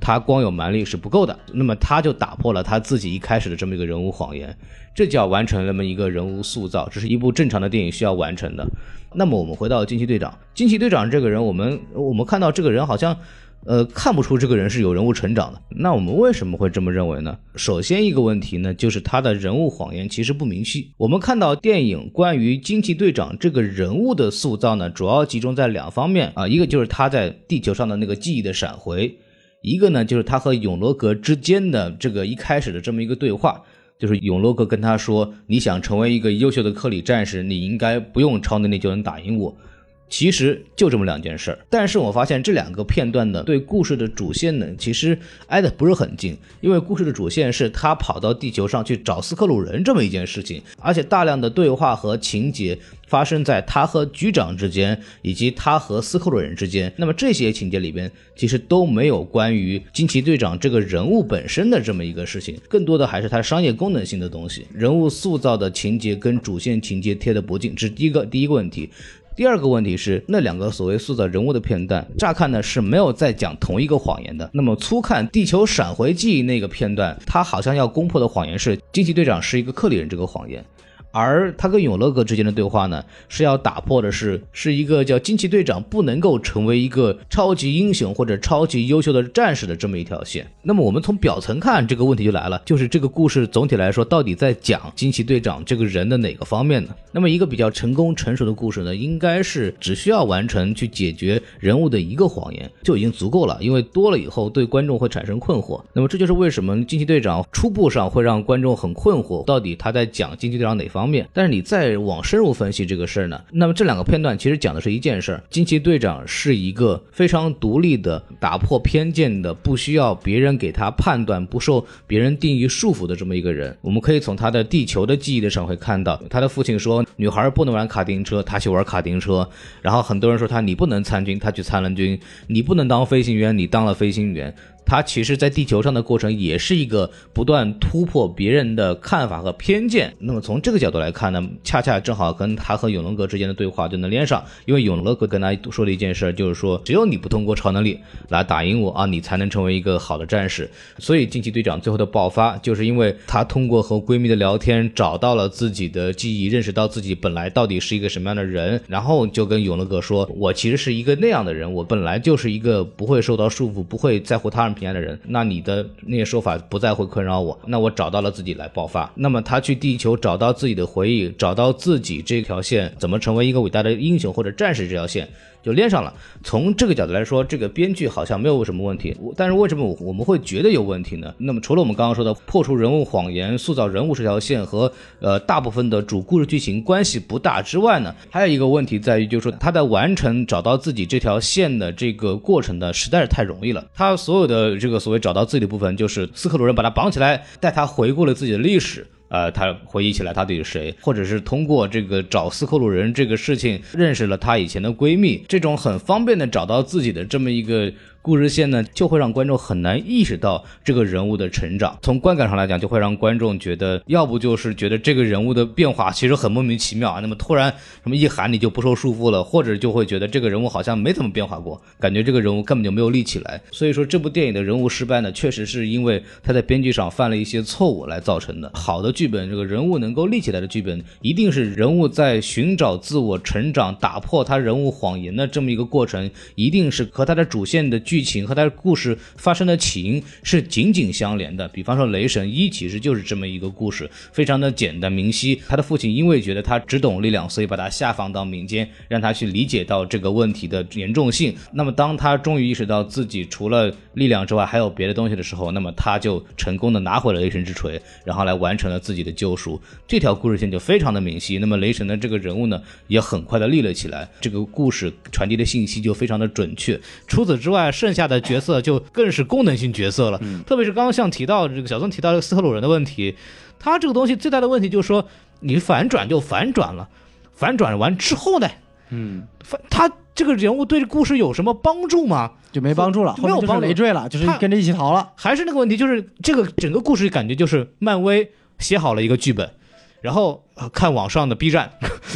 他光有蛮力是不够的，那么他就打破了他自己一开始的这么一个人物谎言，这叫完成那么一个人物塑造，这是一部正常的电影需要完成的。那么我们回到惊奇队长，惊奇队长这个人，我们我们看到这个人好像。呃，看不出这个人是有人物成长的。那我们为什么会这么认为呢？首先一个问题呢，就是他的人物谎言其实不明晰。我们看到电影关于惊奇队长这个人物的塑造呢，主要集中在两方面啊，一个就是他在地球上的那个记忆的闪回，一个呢就是他和永罗格之间的这个一开始的这么一个对话。就是永罗格跟他说：“你想成为一个优秀的克里战士，你应该不用超能力就能打赢我。”其实就这么两件事儿，但是我发现这两个片段呢，对故事的主线呢，其实挨得不是很近，因为故事的主线是他跑到地球上去找斯克鲁人这么一件事情，而且大量的对话和情节发生在他和局长之间，以及他和斯克鲁人之间。那么这些情节里边，其实都没有关于惊奇队长这个人物本身的这么一个事情，更多的还是他商业功能性的东西，人物塑造的情节跟主线情节贴得不近，这是第一个第一个问题。第二个问题是，那两个所谓塑造人物的片段，乍看呢是没有在讲同一个谎言的。那么粗看《地球闪回记》那个片段，他好像要攻破的谎言是惊奇队长是一个克里人这个谎言。而他跟永乐哥之间的对话呢，是要打破的是，是一个叫惊奇队长不能够成为一个超级英雄或者超级优秀的战士的这么一条线。那么我们从表层看，这个问题就来了，就是这个故事总体来说到底在讲惊奇队长这个人的哪个方面呢？那么一个比较成功成熟的故事呢，应该是只需要完成去解决人物的一个谎言就已经足够了，因为多了以后对观众会产生困惑。那么这就是为什么惊奇队长初步上会让观众很困惑，到底他在讲惊奇队长哪方。方面。但是你再往深入分析这个事儿呢，那么这两个片段其实讲的是一件事儿：惊奇队长是一个非常独立的、打破偏见的、不需要别人给他判断、不受别人定义束缚的这么一个人。我们可以从他的地球的记忆的上会看到，他的父亲说女孩不能玩卡丁车，他去玩卡丁车。然后很多人说他你不能参军，他去参了军；你不能当飞行员，你当了飞行员。他其实，在地球上的过程也是一个不断突破别人的看法和偏见。那么从这个角度来看呢，恰恰正好跟他和永乐阁之间的对话就能连上。因为永乐阁跟他说了一件事，就是说，只有你不通过超能力来打赢我啊，你才能成为一个好的战士。所以惊奇队长最后的爆发，就是因为他通过和闺蜜的聊天，找到了自己的记忆，认识到自己本来到底是一个什么样的人，然后就跟永乐阁说：“我其实是一个那样的人，我本来就是一个不会受到束缚，不会在乎他人。”平安的人，那你的那些说法不再会困扰我。那我找到了自己来爆发。那么他去地球找到自己的回忆，找到自己这条线，怎么成为一个伟大的英雄或者战士这条线。就连上了。从这个角度来说，这个编剧好像没有什么问题。但是为什么我我们会觉得有问题呢？那么除了我们刚刚说的破除人物谎言、塑造人物这条线和呃大部分的主故事剧情关系不大之外呢，还有一个问题在于，就是说他在完成找到自己这条线的这个过程呢，实在是太容易了。他所有的这个所谓找到自己的部分，就是斯克鲁人把他绑起来，带他回顾了自己的历史。呃，他回忆起来他底是谁，或者是通过这个找斯克鲁人这个事情认识了她以前的闺蜜，这种很方便的找到自己的这么一个。故事线呢，就会让观众很难意识到这个人物的成长。从观感上来讲，就会让观众觉得，要不就是觉得这个人物的变化其实很莫名其妙啊。那么突然什么一喊你就不受束缚了，或者就会觉得这个人物好像没怎么变化过，感觉这个人物根本就没有立起来。所以说这部电影的人物失败呢，确实是因为他在编剧上犯了一些错误来造成的。好的剧本，这个人物能够立起来的剧本，一定是人物在寻找自我成长、打破他人物谎言的这么一个过程，一定是和他的主线的。剧情和他的故事发生的起因是紧紧相连的。比方说，《雷神一》其实就是这么一个故事，非常的简单明晰。他的父亲因为觉得他只懂力量，所以把他下放到民间，让他去理解到这个问题的严重性。那么，当他终于意识到自己除了力量之外还有别的东西的时候，那么他就成功的拿回了雷神之锤，然后来完成了自己的救赎。这条故事线就非常的明晰。那么，雷神的这个人物呢，也很快的立了起来。这个故事传递的信息就非常的准确。除此之外，剩下的角色就更是功能性角色了，特别是刚刚像提到这个小宋提到这个斯特鲁人的问题，他这个东西最大的问题就是说，你反转就反转了，反转完之后呢，嗯，反他这个人物对故事有什么帮助吗？就没帮助了，没有帮累赘了，就是跟着一起逃了。还是那个问题，就是这个整个故事感觉就是漫威写好了一个剧本。然后看网上的 B 站，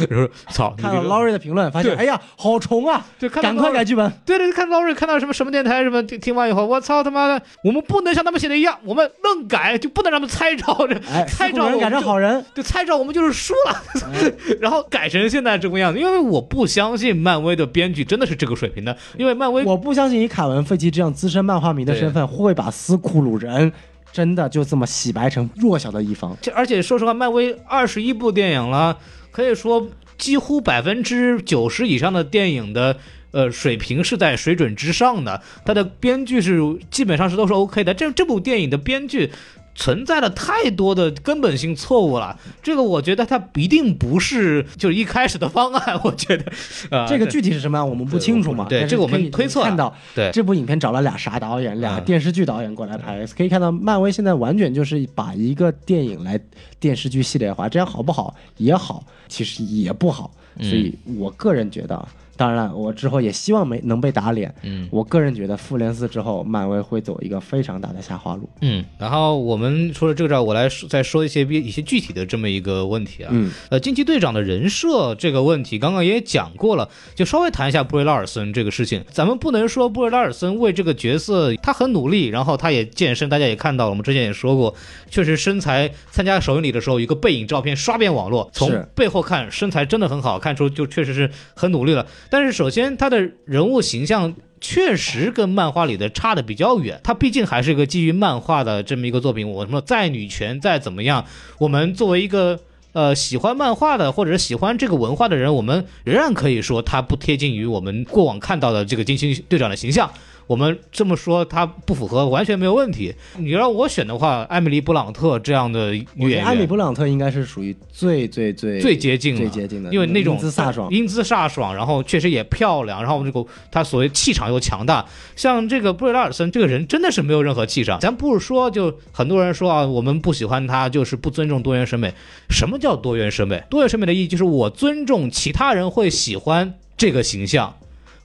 然 后操，看到 Laurie 的评论，发现哎呀，好重啊！对，赶快改剧本。对对，看 Laurie 看到什么什么电台什么，听完以后，我操他妈的，我们不能像他们写的一样，我们愣改，就不能让他们猜着，猜着改成好人，就猜着我们就是输了。然后改成现在这个样子，因为我不相信漫威的编剧真的是这个水平的，因为漫威，我不相信以凯文·费奇这样资深漫画迷的身份会把斯库鲁人。真的就这么洗白成弱小的一方？这而且说实话，漫威二十一部电影了，可以说几乎百分之九十以上的电影的呃水平是在水准之上的，它的编剧是基本上是都是 OK 的。这这部电影的编剧。存在了太多的根本性错误了，这个我觉得它一定不是就是一开始的方案，我觉得，呃，这个具体是什么样我们不清楚嘛？对，这个我们推测看到，对这部影片找了俩啥导演，俩电视剧导演过来拍，可以看到漫威现在完全就是把一个电影来电视剧系列化，这样好不好？也好，其实也不好，所以我个人觉得。当然了，我之后也希望没能被打脸。嗯，我个人觉得复联四之后，漫威会走一个非常大的下滑路。嗯，然后我们除了这个，我来再说一些一些具体的这么一个问题啊。嗯，呃，惊奇队长的人设这个问题，刚刚也讲过了，就稍微谈一下布瑞拉尔森这个事情。咱们不能说布瑞拉尔森为这个角色他很努力，然后他也健身，大家也看到了，我们之前也说过，确实身材参加首映礼的时候，一个背影照片刷遍网络，从背后看身材真的很好，看出就确实是很努力了。但是首先，他的人物形象确实跟漫画里的差的比较远。他毕竟还是一个基于漫画的这么一个作品。我什么再女权再怎么样，我们作为一个呃喜欢漫画的或者喜欢这个文化的人，我们仍然可以说他不贴近于我们过往看到的这个金星队长的形象。我们这么说他不符合完全没有问题。你让我选的话，艾米丽·布朗特这样的女演员，艾米·布朗特应该是属于最最最最接近、最接近的，因为那种英姿飒爽，英姿飒爽，然后确实也漂亮，然后这个她所谓气场又强大。像这个布瑞拉尔森这个人真的是没有任何气场。咱不是说就很多人说啊，我们不喜欢他就是不尊重多元审美。什么叫多元审美？多元审美的意义就是我尊重其他人会喜欢这个形象。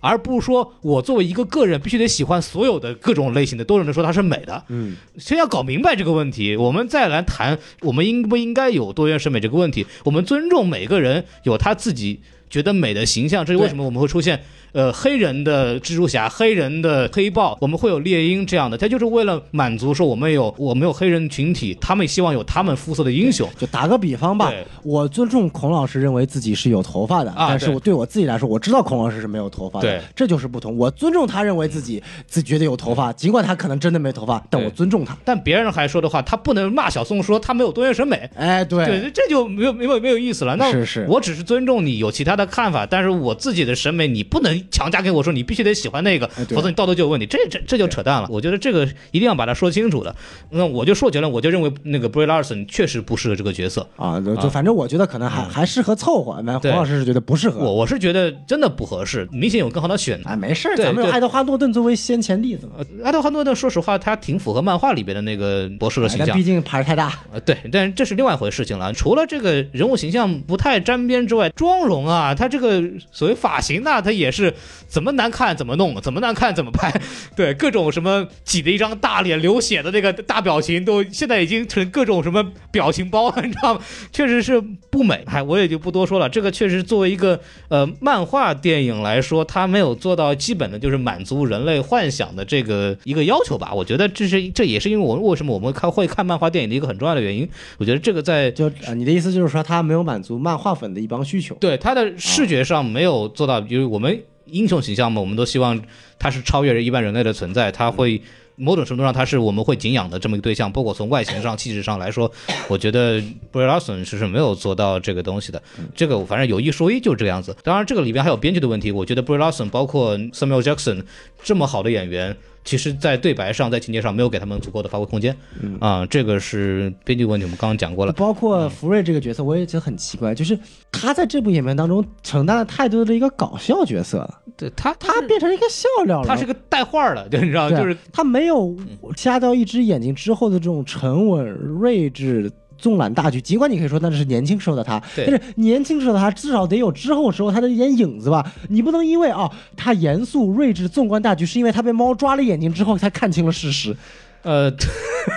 而不是说我作为一个个人必须得喜欢所有的各种类型的，都能说它是美的。嗯，先要搞明白这个问题，我们再来谈我们应不应该有多元审美这个问题。我们尊重每个人有他自己觉得美的形象，这是为什么我们会出现。呃，黑人的蜘蛛侠，黑人的黑豹，我们会有猎鹰这样的，他就是为了满足说我们有我们有黑人群体，他们希望有他们肤色的英雄。就打个比方吧，我尊重孔老师认为自己是有头发的，但是我对我自己来说，我知道孔老师是没有头发的，对，这就是不同。我尊重他认为自己自觉得有头发，尽管他可能真的没头发，但我尊重他。但别人还说的话，他不能骂小宋说他没有多元审美。哎，对，对，这就没有没有没有意思了。那是是，我只是尊重你有其他的看法，但是我自己的审美你不能强加给我说你。必须得喜欢那个，否则你道德就有问题。这这这就扯淡了。我觉得这个一定要把它说清楚的。那我就说结论，我就认为那个 Brie Larson 确实不适合这个角色啊。就反正我觉得可能还还适合凑合。那黄老师是觉得不适合。我我是觉得真的不合适，明显有更好的选。哎，没事咱们有爱德华诺顿作为先前例子嘛。爱德华诺顿说实话，他挺符合漫画里边的那个博士的形象。毕竟牌太大。呃，对，但是这是另外一回事情了。除了这个人物形象不太沾边之外，妆容啊，他这个所谓发型呢，他也是怎么难看怎么弄。怎么难看怎么拍，对各种什么挤的一张大脸流血的那个大表情，都现在已经成各种什么表情包了，你知道吗？确实是不美。哎，我也就不多说了。这个确实作为一个呃漫画电影来说，它没有做到基本的就是满足人类幻想的这个一个要求吧。我觉得这是这也是因为我们为什么我们看会看漫画电影的一个很重要的原因。我觉得这个在就你的意思就是说，它没有满足漫画粉的一帮需求。对它的视觉上没有做到，因为我们。英雄形象嘛，我们都希望他是超越一般人类的存在，他会某种程度上他是我们会敬仰的这么一个对象。包括从外形上、气质上来说，我觉得布瑞拉森是是没有做到这个东西的。这个反正有一说一，就是这个样子。当然，这个里边还有编剧的问题。我觉得布瑞拉森包括 Samuel Jackson 这么好的演员。其实，在对白上，在情节上没有给他们足够的发挥空间，啊，这个是编剧问题。我们刚刚讲过了。包括福瑞这个角色，我也觉得很奇怪，就是他在这部影片当中承担了太多的一个搞笑角色了。对他，他变成一个笑料了。他是个带话的，就，你知道，就是他没有瞎掉一只眼睛之后的这种沉稳睿智。纵览大局，尽管你可以说那是年轻时候的他，但是年轻时候的他至少得有之后时候他的一点影子吧。你不能因为啊他严肃睿智纵观大局，是因为他被猫抓了眼睛之后才看清了事实。呃，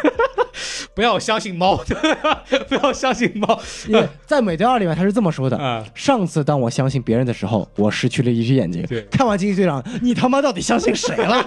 不要相信猫，不要相信猫。因为在《美队二》里面他是这么说的：上次当我相信别人的时候，我失去了一只眼睛。看完《惊奇队长》，你他妈到底相信谁了？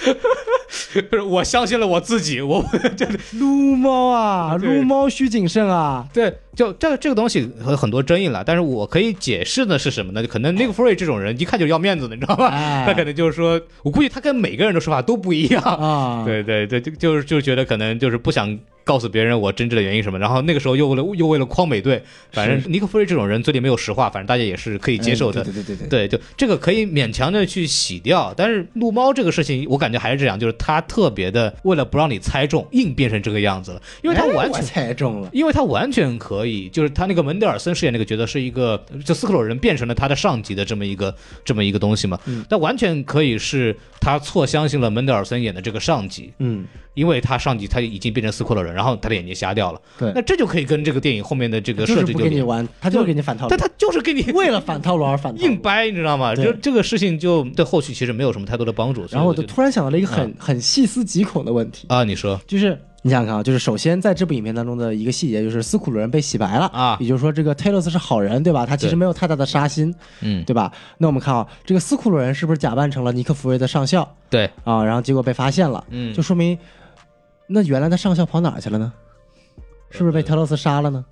我相信了我自己，我 真的撸猫啊，撸猫需谨慎啊。对，就这这个东西有很多争议了，但是我可以解释的是什么呢？就可能 Nick Fury 这种人一看就是要面子的，你知道吧？他可能就是说，我估计他跟每个人的说法都不一样啊。对对对，就就是就觉得可能就是不想。告诉别人我真正的原因什么，然后那个时候又为了又为了诓美队，反正尼克弗瑞这种人嘴里没有实话，反正大家也是可以接受的。对对对对对，就这个可以勉强的去洗掉。但是撸猫这个事情，我感觉还是这样，就是他特别的为了不让你猜中，硬变成这个样子了，因为他完全猜中了，因为他完全可以，就是他那个门德尔森饰演那个角色是一个，就斯克鲁人变成了他的上级的这么一个这么一个东西嘛，但完全可以是他错相信了门德尔森演的这个上级，嗯。因为他上级他已经变成斯库勒人，然后他的眼睛瞎掉了。对，那这就可以跟这个电影后面的这个设置就给你玩，他就给你反套路。但他就是给你为了反套路而反，硬掰，你知道吗？就这个事情就对后续其实没有什么太多的帮助。然后我就突然想到了一个很很细思极恐的问题啊，你说，就是你想想看啊，就是首先在这部影片当中的一个细节，就是斯库鲁人被洗白了啊，也就是说这个泰勒斯是好人，对吧？他其实没有太大的杀心，嗯，对吧？那我们看啊，这个斯库鲁人是不是假扮成了尼克弗瑞的上校？对啊，然后结果被发现了，嗯，就说明。那原来的上校跑哪去了呢？是不是被特洛斯杀了呢？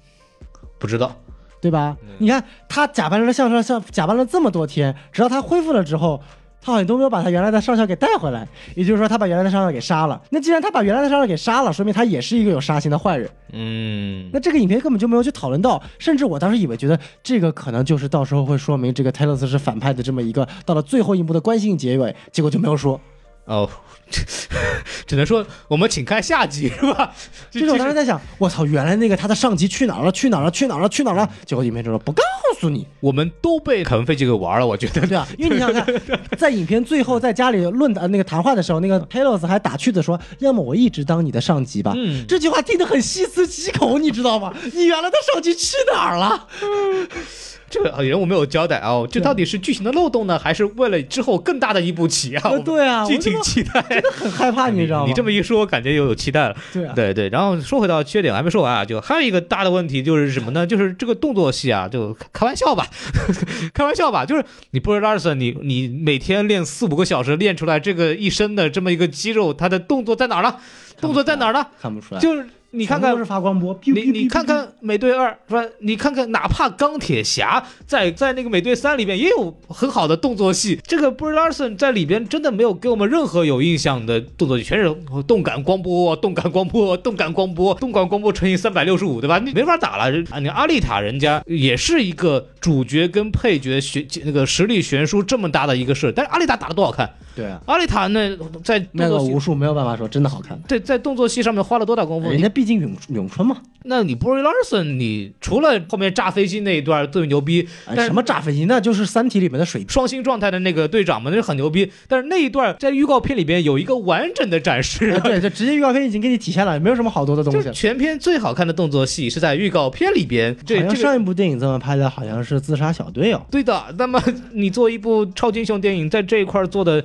不知道，对吧？你看他假扮了上校，像假扮了这么多天，直到他恢复了之后，他好像都没有把他原来的上校给带回来，也就是说他把原来的上校给杀了。那既然他把原来的上校给杀了，说明他也是一个有杀心的坏人。嗯，那这个影片根本就没有去讨论到，甚至我当时以为觉得这个可能就是到时候会说明这个泰勒斯是反派的这么一个到了最后一幕的关系结尾，结果就没有说。哦，只能说我们请看下集是吧？就是我当时在想，我操，原来那个他的上级去哪儿了？去哪儿了？去哪儿了？去哪儿了？结果影片就说不告诉你，我们都被凯文费奇给玩了，我觉得。对啊，因为你想想看，在影片最后在家里论坛那个谈话的时候，那个 Talos 还打趣的说：“要么我一直当你的上级吧。嗯这句话听得很细思极恐，你知道吗？你原来的上级去哪儿了？这个人物没有交代哦，这到底是剧情的漏洞呢，还是为了之后更大的一步棋啊？对啊，敬请期待。真的很害怕，你知道吗？你这么一说，我感觉又有期待了。对啊，对对，然后说回到缺点，还没说完啊，就还有一个大的问题就是什么呢？就是这个动作戏啊，就开开玩笑吧，开玩笑吧，就是你布瑞拉森，你你每天练四五个小时，练出来这个一身的这么一个肌肉，他的动作在哪儿呢？动作在哪儿呢？看不出来，就是你看看都是发光波，你你看看美队二是吧？你看看，哪怕钢铁侠在在那个美队三里面也有很好的动作戏，这个 Brie Larson 在里边真的没有给我们任何有印象的动作戏，全是动感光波、动感光波、动感光波、动感光波乘以三百六十五，对吧？你没法打了。啊，你阿丽塔人家也是一个主角跟配角悬那个实力悬殊这么大的一个事，但是阿丽塔打的多好看，对啊，阿丽塔那在那个武术没有办法说真的好看，对在动作戏上面花了多大功夫？人家毕竟咏咏春嘛，那你 Brie Larson，你除了后面炸飞机那一段最牛逼，什么炸飞机，那就是《三体》里面的水双星状态的那个队长嘛，那是很牛逼。但是那一段在预告片里边有一个完整的展示啊，，对，就直接预告片已经给你体现了，没有什么好多的东就西全片最好看的动作戏是在预告片里边。这好像这个上一部电影这么拍的，好像是《自杀小队》哦。对的。那么你做一部超级英雄电影，在这一块做的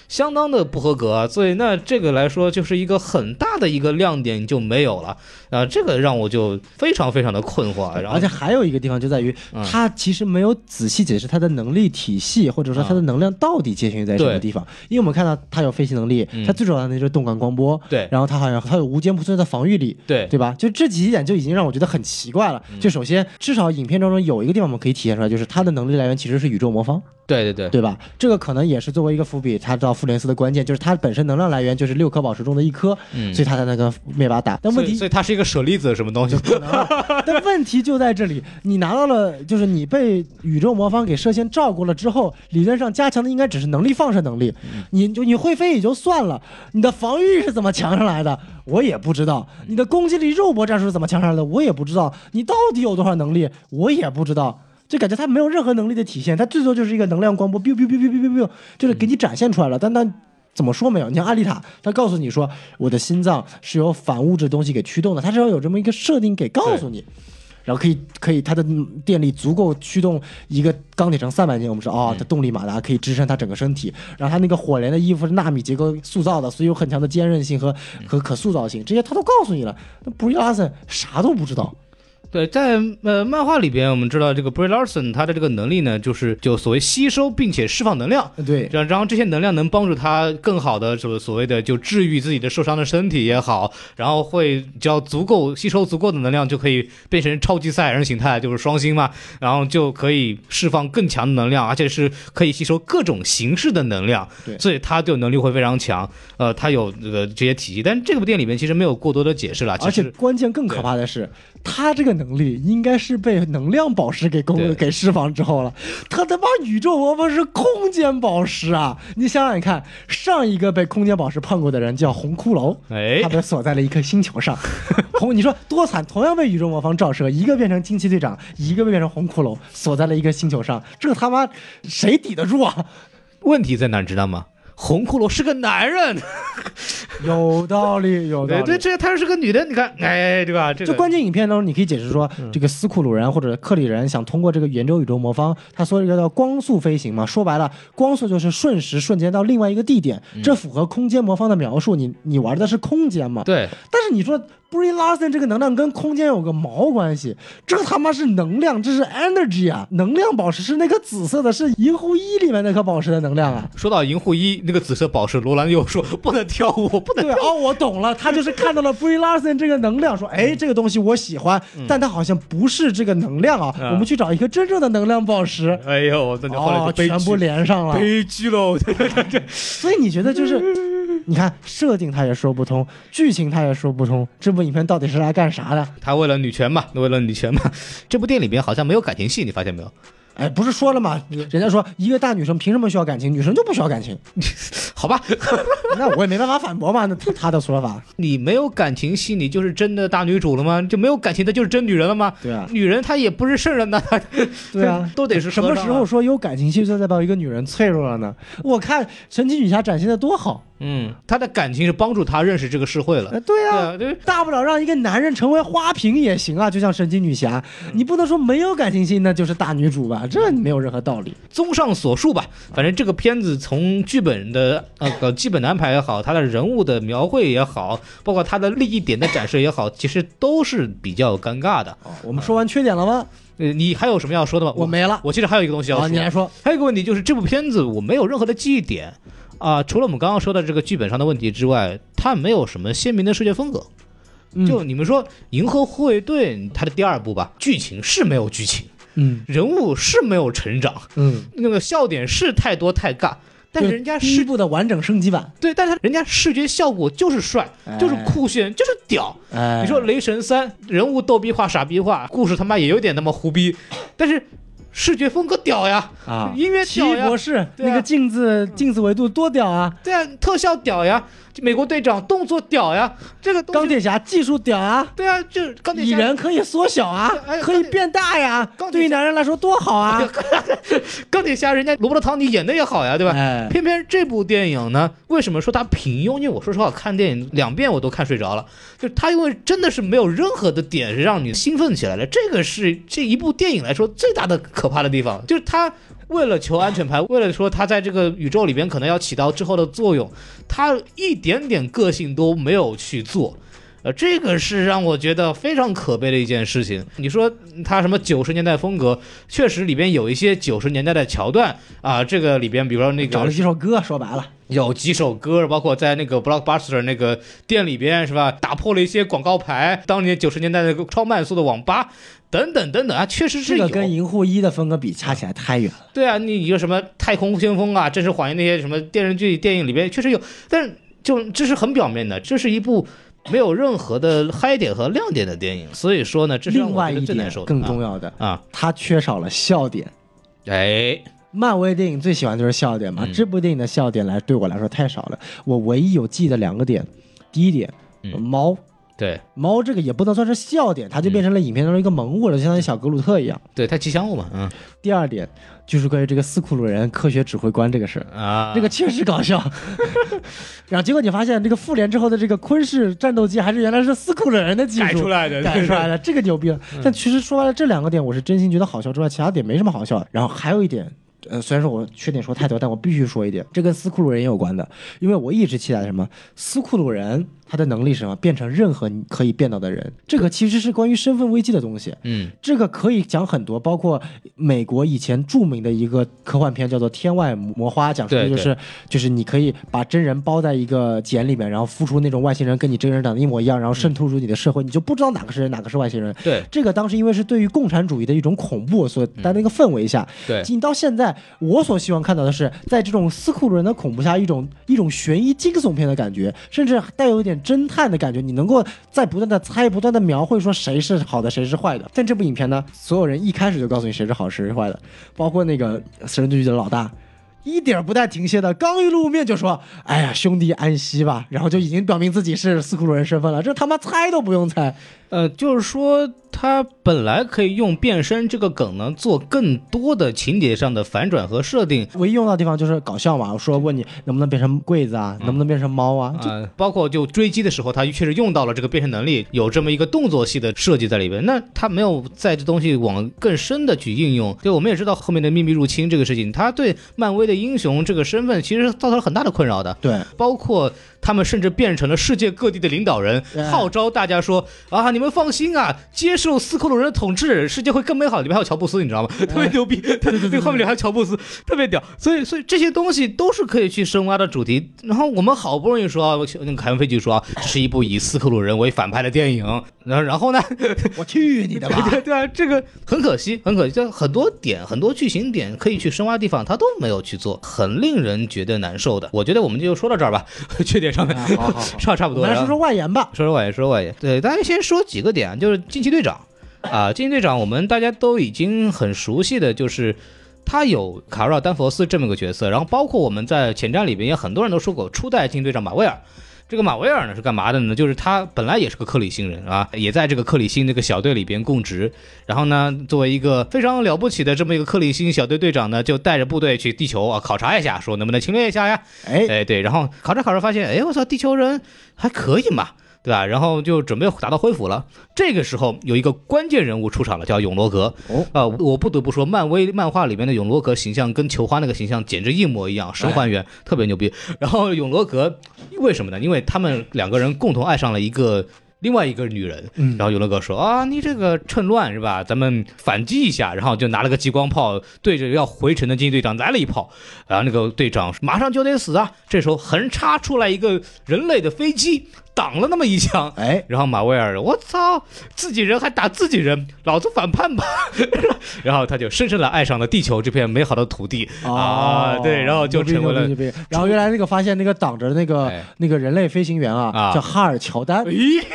相当的不合格啊，所以那这个来说就是一个很大的一个亮点就没有了啊，这个让我就非常非常的困惑。然后而且还有一个地方就在于，嗯他其实没有仔细解释他的能力体系，或者说他的能量到底界限于在什么地方。因为我们看到他有飞行能力，嗯他最主要的那就是动感光波，对然后他好像他有无坚不摧的防御力，对对吧？就这几点就已经让我觉得很奇怪了。就首先，至少影片当中有一个地方我们可以体现出来，就是他的能力来源其实是宇宙魔方，对对对对吧？这个可能也是作为一个伏笔，他到复联四的关键，就是它本身能量来源就是六颗宝石中的一颗，嗯。所以他才能跟灭霸打。但问题所以它是一个舍利子什么东西？可能啊，但问题就在这里，你拿到了，就是你被宇宙魔方给射线照顾了之后，理论上加强的应该只是能力放射能力，你就你会飞也就算了，你的防御是怎么强上来的，我也不知道，你的攻击力肉搏战术是怎么强上来的，我也不知道，你到底有多少能力，我也不知道。就感觉他没有任何能力的体现，他最多就是一个能量光波，biu biu biu biu biu biu biu，就是给你展现出来了。但但怎么说没有？你像阿丽塔，他告诉你说我的心脏是由反物质东西给驱动的，他是要有这么一个设定给告诉你。然后可以可以，它的电力足够驱动一个钢铁城三百斤，我们说哦，它动力马达可以支撑它整个身体。然后它那个火莲的衣服是纳米结构塑造的，所以有很强的坚韧性和和可塑造性，这些他都告诉你了。那布里拉森啥都不知道，对，在呃漫画里边，我们知道这个 Brie Larson 他的这个能力呢，就是就所谓吸收并且释放能量，对，然然后这些能量能帮助他更好的所所谓的就治愈自己的受伤的身体也好，然后会只要足够吸收足够的能量，就可以变成超级赛亚人形态，就是双星嘛，然后就可以释放更强的能量，而且是可以吸收各种形式的能量，对所以他就能力会非常强，呃，他有这个这些体系，但这部电影里面其实没有过多的解释了，而且关键更可怕的是，他这个能力应该是被能量宝石给对攻给释放之后了。他他妈宇宙魔方是空间宝石啊！你想想看，上一个被空间宝石碰过的人叫红骷髅，哎他被锁在了一颗星球上。红，你说多惨！同样被宇宙魔方照射，一个变成惊奇队长，一个变成红骷髅，锁在了一个星球上，这他妈谁抵得住啊？问题在哪知道吗？红骷髅是个男人，有道理，有道理。对对，这她是个女的，你看，哎，对吧？这个就关键影片当中，你可以解释说，这个斯库鲁人或者克里人想通过这个圆周宇宙魔方，他说这个叫光速飞行嘛，说白了，光速就是瞬时瞬间到另外一个地点，这符合空间魔方的描述。你你玩的是空间嘛？对，但是你说 Brie Larson 这个能量跟空间有个毛关系？这他妈是能量，这是 energy 啊！能量宝石是那颗紫色的，是银护一里面那颗宝石的能量啊！说到银护一，那个紫色宝石，罗兰又说不能跳舞，不能对哦，我懂了，他就是看到了 Brie Larson 这个能量，说，哎，这个东西我喜欢，但它好像不是这个能量啊，啊我们去找一个真正的能量宝石。哎呦，那就后来全部连上了。悲剧喽！对对对对，所以你觉得就是，你看设定他也说不通，剧情他也说不通，这部影片到底是来干啥的？他为了女权嘛，为了女权嘛。这部电影里边好像没有感情戏，你发现没有？哎，不是说了吗？人家说一个大女生凭什么需要感情，女生就不需要感情。好吧，那我也没办法反驳嘛，那他他的说法。你没有感情戏，你就是真的大女主了吗？就没有感情的就是真女人了吗？对啊，女人她也不是圣人呐，对啊，都得是什么时候说有感情戏就代表一个女人脆弱了呢？我看神奇女侠展现的多好，嗯，他的感情是帮助他认识这个社会了。呃，对啊，对啊，大不了让一个男人成为花瓶也行啊，就像神奇女侠，嗯你不能说没有感情戏那就是大女主吧？这没有任何道理。综上所述吧，反正这个片子从剧本的呃呃基本的安排也好，他的人物的描绘也好，包括他的利益点的展示也好，其实都是比较尴尬的。我们说完缺点了吗？呃，你还有什么要说的吗？我没了。我其实还有一个东西要好，说，你来说。还有一个问题就是这部片子我没有任何的记忆点啊、除了我们刚刚说的这个剧本上的问题之外，它没有什么鲜明的视觉风格。嗯就你们说《银河护卫队》它的第二部吧，剧情是没有剧情，嗯人物是没有成长，嗯，那个笑点是太多太尬，但是人家第一部的完整升级版，对，但是人家视觉效果就是帅，就是酷炫，就是屌。哎，你说《雷神三》人物逗逼化、傻逼化，故事他妈也有点那么胡逼，但是视觉风格屌呀，啊，音乐奇屌呀。异博，士啊。那个镜子镜子维度多屌啊！对啊，特效屌呀，美国队长动作屌呀，这个钢铁侠技术屌啊！对啊，就是钢铁蚁人可以缩小啊哎，可以变大呀对于男人来说多好啊！钢铁侠人家罗伯特唐尼演的也好呀，对吧？哎，偏偏这部电影呢，为什么说它平庸？因为我说实话，看电影两遍我都看睡着了。就是它因为真的是没有任何的点是让你兴奋起来的，这个是这一部电影来说最大的可怕的地方，就是它为了求安全牌，为了说他在这个宇宙里边可能要起到之后的作用，他一点点个性都没有去做。呃，这个是让我觉得非常可悲的一件事情。你说他什么九十年代风格，确实里边有一些九十年代的桥段啊，这个里边比如说那个找了几首歌，说白了，有几首歌，包括在那个 Blockbuster 那个店里边是吧，打破了一些广告牌，当年九十年代那个超慢速的网吧。等等等等啊，确实是有。这个跟银护一的风格比，差起来太远了。对啊，你一个什么太空先锋啊，真实还原那些什么电视剧、电影里边确实有，但是就这是很表面的，这是一部没有任何的嗨点和亮点的电影。所以说呢，这是另外一点最难受。更重要的，啊，它缺少了笑点。哎，漫威电影最喜欢就是笑点嘛，嗯这部电影的笑点来对我来说太少了。我唯一有记的两个点，第一点，嗯猫。对猫这个也不能算是笑点，它就变成了影片当中一个萌物了，就相当于小格鲁特一样。对，太吉祥物嘛，嗯第二点就是关于这个斯库鲁人科学指挥官这个事儿，啊，这个确实搞笑。然后结果你发现这个复联之后的这个昆式战斗机还是原来是斯库鲁人的技术改出来的，改出来的，这个牛逼了。但其实说白了，这两个点我是真心觉得好笑之外，其他点没什么好笑的。然后还有一点。呃，虽然说我缺点说太多，但我必须说一点，这跟斯库鲁人也有关的，因为我一直期待什么，斯库鲁人他的能力是什么，变成任何你可以变到的人，这个其实是关于身份危机的东西。嗯。这个可以讲很多，包括美国以前著名的一个科幻片叫做《天外魔花》，讲述的就是就是你可以把真人包在一个茧里面，然后孵出那种外星人跟你真人长得一模一样，然后渗透入你的社会，你就不知道哪个是人，哪个是外星人。对。这个当时因为是对于共产主义的一种恐怖所带的一个氛围下，对你到现在，我所希望看到的是，在这种斯库鲁人的恐怖下，一种一种悬疑惊悚片的感觉，甚至带有一点侦探的感觉。你能够在不断的猜、不断的描绘说谁是好的，谁是坏的。但这部影片呢，所有人一开始就告诉你谁是好，谁是坏的，包括那个私人对局的老大。一点儿不带停歇的，刚一露面就说：“哎呀，兄弟安息吧。”然后就已经表明自己是斯库鲁人身份了，这他妈猜都不用猜。呃，就是说他本来可以用变身这个梗呢，做更多的情节上的反转和设定。唯一用到的地方就是搞笑嘛，我说问你能不能变成柜子啊，能不能变成猫啊？这啊、包括就追击的时候，他确实用到了这个变身能力，有这么一个动作戏的设计在里边。那他没有在这东西往更深的去应用。对我们也知道后面的秘密入侵这个事情，他对漫威的英雄这个身份其实造成了很大的困扰的。对，包括他们甚至变成了世界各地的领导人，号召大家说啊，你们放心啊，接受斯克鲁人的统治，世界会更美好。里面还有乔布斯，你知道吗？特别牛逼，对对对，画面里还有乔布斯，特别屌。所以，所以这些东西都是可以去深挖的主题。然后我们好不容易说，那个凯文·费奇说是一部以斯克鲁人为反派的电影，然后然后呢，我去你的吧！对对啊，这个很可惜，很可惜，就很多点，很多剧情点可以去深挖的地方，他都没有去做，很令人觉得难受的。我觉得我们就说到这儿吧，缺点上面差 差不多。来说说外延吧，说说外延，说说外延。对，大家先说几个点，就是惊奇队长啊，惊奇队长，我们大家都已经很熟悉的就是。他有卡罗尔·丹佛斯这么个角色，然后包括我们在前瞻里边也很多人都说过，初代惊奇队长马威尔，这个马威尔呢是干嘛的呢？就是他本来也是个克里星人啊，也在这个克里星这个小队里边供职，然后呢，作为一个非常了不起的这么一个克里星小队队长呢，就带着部队去地球啊考察一下，说能不能侵略一下呀？哎哎对，然后考察考察发现，哎我操，地球人还可以嘛。对吧？然后就准备打到恢复了。这个时候有一个关键人物出场了，叫永罗格。哦，啊，我不得不说，漫威漫画里面的永罗格形象跟球花那个形象简直一模一样，神还原，特别牛逼。然后永罗格为什么呢？因为他们两个人共同爱上了一个。另外一个女人，然后永乐哥说啊，你这个趁乱是吧？咱们反击一下，然后就拿了个激光炮对着要回城的惊奇队长来了一炮，然后那个队长马上就得死啊！这时候横插出来一个人类的飞机挡了那么一枪，哎，然后马威尔，我操，自己人还打自己人，老子反叛吧！然后他就深深的爱上了地球这片美好的土地啊，对，然后就成为了，然后原来那个发现那个挡着那个那个人类飞行员啊，叫哈尔乔丹。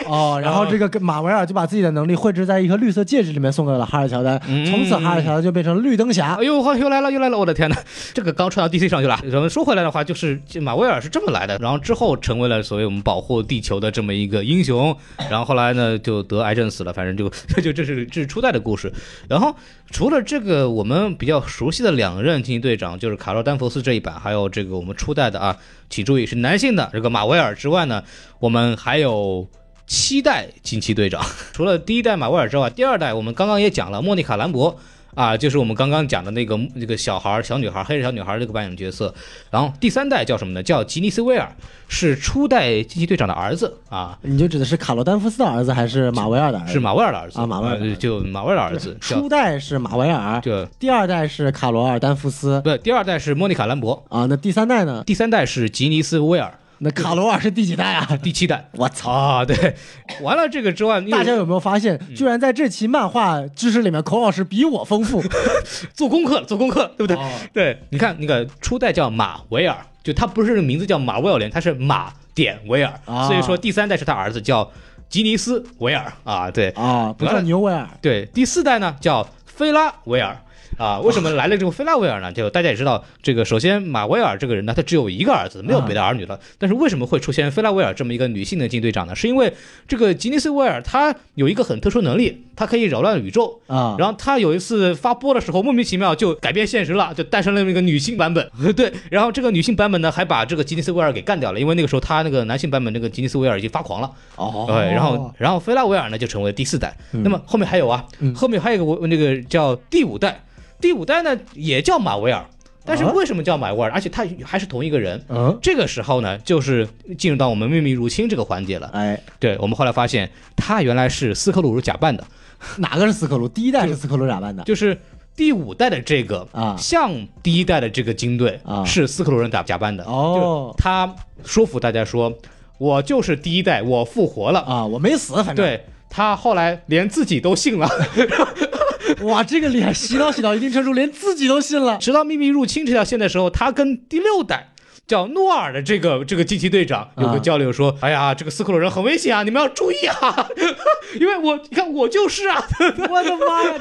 哦，然后这个马威尔就把自己的能力绘制在一颗绿色戒指里面，送给了哈尔乔丹。从此，哈尔乔丹就变成绿灯侠。哎呦，又来了，又来了！我的天哪，这个刚传到 DC 上去了。咱们说回来的话，就是马威尔是这么来的，然后之后成为了所谓我们保护地球的这么一个英雄。然后后来呢，就得癌症死了。反正就 就这是这是初代的故事。然后除了这个我们比较熟悉的两任惊奇队长，就是卡洛丹佛斯这一版，还有这个我们初代的啊，请注意是男性的这个马威尔之外呢，我们还有。七代惊奇队长，除了第一代马威尔之外，第二代我们刚刚也讲了莫妮卡兰博啊，就是我们刚刚讲的那个那个小孩小女孩黑人小女孩这个扮演角色。然后第三代叫什么呢？叫吉尼斯威尔，是初代惊奇队长的儿子啊。你就指的是卡罗丹福斯的儿子，还是马威尔的儿子？是马威尔的儿子啊，马威尔就马威尔的儿子。初代是马威尔，对。第二代是卡罗尔丹福斯，对。第二代是莫妮卡兰博啊。那第三代呢？第三代是吉尼斯威尔。那卡罗尔是第几代啊？第七代。我操啊！对，完了这个之外，大家有没有发现，居然在这期漫画知识里面，孔老师比我丰富，做功课，做功课，对不对？对，你看那个初代叫马维尔，就他不是名字叫马威尔连，他是马点维尔，所以说第三代是他儿子叫吉尼斯维尔啊，对啊，不叫牛维尔。对，第四代呢叫菲拉维尔。啊，为什么来了这个菲拉维尔呢？就大家也知道，这个首先马威尔这个人呢，他只有一个儿子，没有别的儿女了。但是为什么会出现菲拉维尔这么一个女性的金队长呢？是因为这个吉尼斯威尔他有一个很特殊能力，她可以扰乱宇宙啊。然后他有一次发波的时候，莫名其妙就改变现实了，就诞生了一个女性版本。对，然后这个女性版本呢，还把这个吉尼斯威尔给干掉了，因为那个时候他那个男性版本那个吉尼斯威尔已经发狂了。哦，对，然后然后菲拉维尔呢就成为第四代。那么后面还有啊，后面还有一个我那个叫第五代。第五代呢也叫马维尔，但是为什么叫马维尔？而且他还是同一个人。嗯，这个时候呢，就是进入到我们秘密入侵这个环节了。哎，对我们后来发现，他原来是斯克鲁假扮的。哪个是斯克鲁？第一代是斯克鲁假扮的，就是第五代的这个啊，像第一代的这个军队啊，是斯克鲁人假假扮的。哦，他说服大家说，我就是第一代，我复活了啊，我没死，反正对他后来连自己都信了。哇，这个厉害！洗脑洗到一定程度，连自己都信了。直到秘密入侵这条线的时候，他跟第六代叫诺尔的这个这个惊奇队长有个交流，说：“哎呀，这个斯克鲁人很危险啊，你们要注意啊，因为我你看我就是啊，我的妈呀！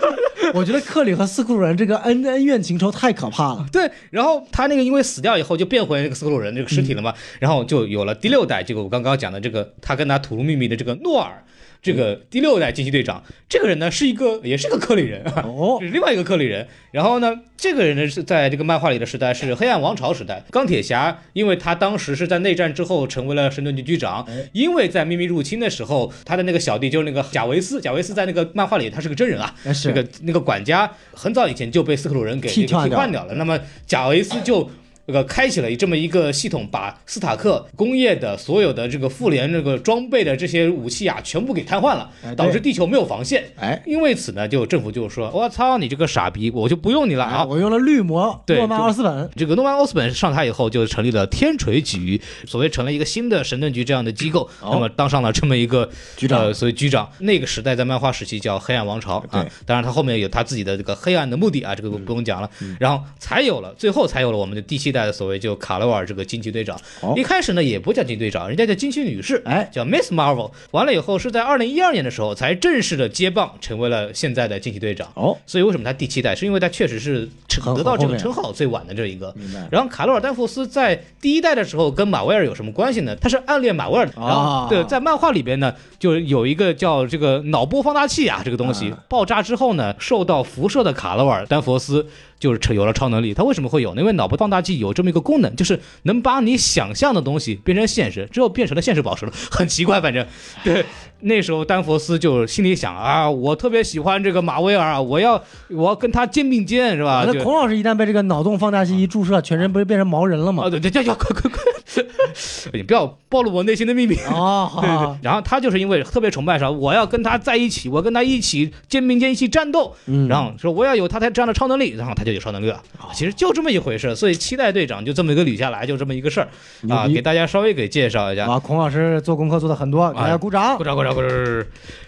我觉得克里和斯克鲁人这个恩恩怨情仇太可怕了。对，然后他那个因为死掉以后就变回那个斯克鲁人这个尸体了嘛，然后就有了第六代，这个我刚刚讲的这个他跟他吐露秘密的这个诺尔。”这个第六代惊奇队长，这个人呢是一个，也是个克里人哦，是另外一个克里人。然后呢，这个人呢是在这个漫画里的时代是黑暗王朝时代。钢铁侠，因为他当时是在内战之后成为了神盾局局长，因为在秘密入侵的时候，他的那个小弟就是那个贾维斯，贾维斯在那个漫画里他是个真人啊，那个那个管家很早以前就被斯克鲁人给替换掉了。那么贾维斯就。这个开启了这么一个系统，把斯塔克工业的所有的这个复联这个装备的这些武器啊，全部给瘫痪了导致地球没有防线。哎因为此呢，就政府就说：“我操，你这个傻逼，我就不用你了啊，啊！”我用了绿魔对诺曼奥斯本，这个诺曼奥斯本上台以后，就成立了天锤局，所谓成了一个新的神盾局这样的机构，哦那么当上了这么一个局长呃，所以局长。那个时代在漫画时期叫黑暗王朝啊，当然他后面有他自己的这个黑暗的目的啊，这个不用讲了。嗯然后才有了，最后才有了我们的第七代的所谓就卡罗尔这个惊奇队长。哦一开始呢也不叫惊奇队长，人家叫惊奇女士，哎叫 Miss Marvel。完了以后是在二零一二年的时候才正式的接棒，成为了现在的惊奇队长。哦，所以为什么他第七代？是因为他确实是得到这个称号最晚的这一个。明白。然后卡罗尔丹佛斯在第一代的时候跟马威尔有什么关系呢？他是暗恋马威尔的。然后啊对，在漫画里边呢，就有一个叫这个脑波放大器啊，这个东西啊爆炸之后呢，受到辐射的卡罗尔丹佛斯就是有了超能力。他为什么会有呢？因为脑波放大器有这么一个功能，就是能把你想象的东西变成现实，之后变成了现实宝石了，很奇怪，反正对。那时候丹佛斯就心里想啊，我特别喜欢这个马威尔啊，我要我要跟他肩并肩，是吧？那孔老师一旦被这个脑洞放大器一注射，全身不是变成毛人了吗啊，？对对对，要快快快！你不要暴露我内心的秘密。啊，好对对，然后他就是因为特别崇拜啥，我要跟他在一起，我跟他一起肩并肩一起战斗，嗯然后说我要有他才这样的超能力，然后他就有超能力了。啊其实就这么一回事，所以期待队长就这么一个捋下来，就这么一个事儿啊，给大家稍微给介绍一下。啊，孔老师做功课做的很多，给大家鼓掌鼓。掌鼓掌不是！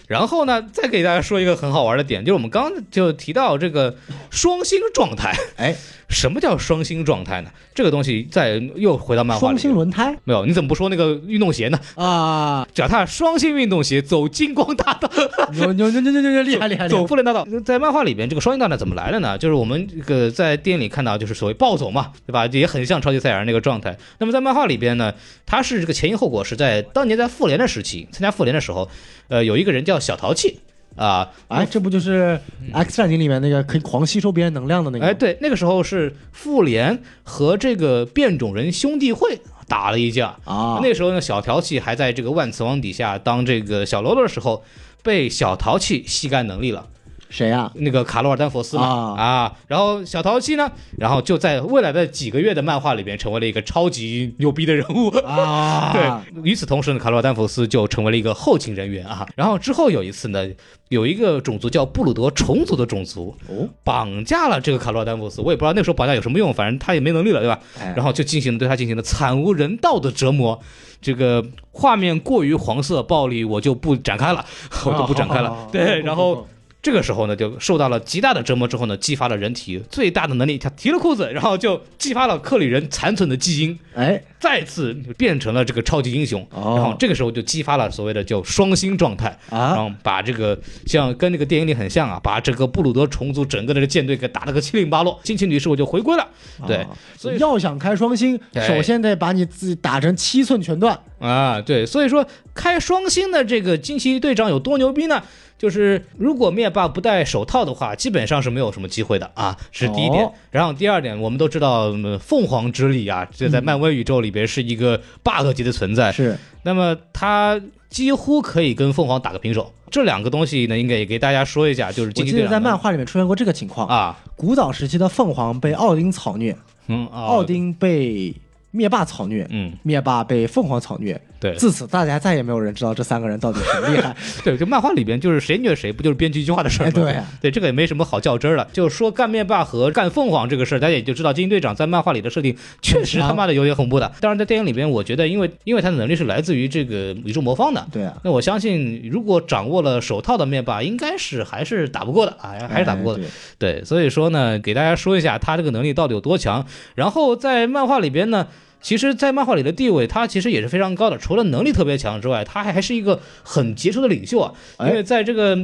然后呢，再给大家说一个很好玩的点，就是我们刚刚就提到这个双星状态。哎，什么叫双星状态呢？这个东西再又回到漫画双。星轮胎没有，你怎么不说那个运动鞋呢？啊，脚踏双星运动鞋走金光大道，牛牛牛牛牛牛，厉害厉害！厉害走复联大道。在漫画里边，这个双星大道怎么来的呢？就是我们这个在电影里看到，就是所谓暴走嘛，对吧？也很像超级赛亚人那个状态。那么在漫画里边呢，它是这个前因后果是在当年在复联的时期，参加复联的时候，呃，有一个人叫小淘气。啊，哎，这不就是《X 战警》里面那个可以狂吸收别人能量的那个？哎，，对，那个时候是复联和这个变种人兄弟会打了一架，啊，那时候呢，小淘气还在这个万磁王底下当这个小喽啰的时候，被小淘气吸干能力了。谁呀？那个卡罗尔丹佛斯嘛啊然后小淘气呢，然后就在未来的几个月的漫画里边成为了一个超级牛逼的人物。啊，对，与此同时呢，卡罗尔丹佛斯就成为了一个后勤人员啊。然后之后有一次呢，有一个种族叫布鲁德虫族的种族哦，绑架了这个卡罗尔丹佛斯，我也不知道那个时候绑架有什么用，反正他也没能力了，对吧？哎然后就进行对他进行了惨无人道的折磨。这个画面过于黄色暴力，我就不展开了，我就不展开了。哦对，然后这个时候呢，就受到了极大的折磨之后呢，激发了人体最大的能力，他提了裤子，然后就激发了克里人残存的基因，哎，再次变成了这个超级英雄。哦然后这个时候就激发了所谓的叫双星状态，啊然后把这个像跟那个电影里很像啊，把这个布鲁德虫族整个的这个舰队给打了个七零八落，惊奇女士我就回归了。对啊，所以要想开双星，首先得把你自己打成七寸全断。啊，对，所以说开双星的这个惊奇队长有多牛逼呢？就是如果灭霸不戴手套的话，基本上是没有什么机会的啊，这是第一点。哦然后第二点，我们都知道嗯凤凰之力啊，这在漫威宇宙里边是一个 bug 级的存在。是那么他几乎可以跟凤凰打个平手。这两个东西呢，应该也给大家说一下，就是我记得在漫画里面出现过这个情况，啊，古早时期的凤凰被奥丁草虐，嗯，啊奥，丁被灭霸草虐，嗯，灭霸被凤凰草虐。对，自此，大家再也没有人知道这三个人到底很厉害。对，就漫画里边就是谁虐谁，不就是编剧一句话的事儿吗？哎 对啊对，这个也没什么好较真儿的。就是说干灭霸和干凤凰这个事儿，大家也就知道惊奇队长在漫画里的设定确实他妈的有点恐怖的。当然，在电影里边，我觉得因为因为他的能力是来自于这个宇宙魔方的。对啊，那我相信，如果掌握了手套的灭霸，应该是还是打不过的啊，还是打不过的。哎对对，所以说呢，给大家说一下他这个能力到底有多强。然后在漫画里边呢，其实，在漫画里的地位，他其实也是非常高的。除了能力特别强之外，他还还是一个很杰出的领袖啊。哎因为在这个。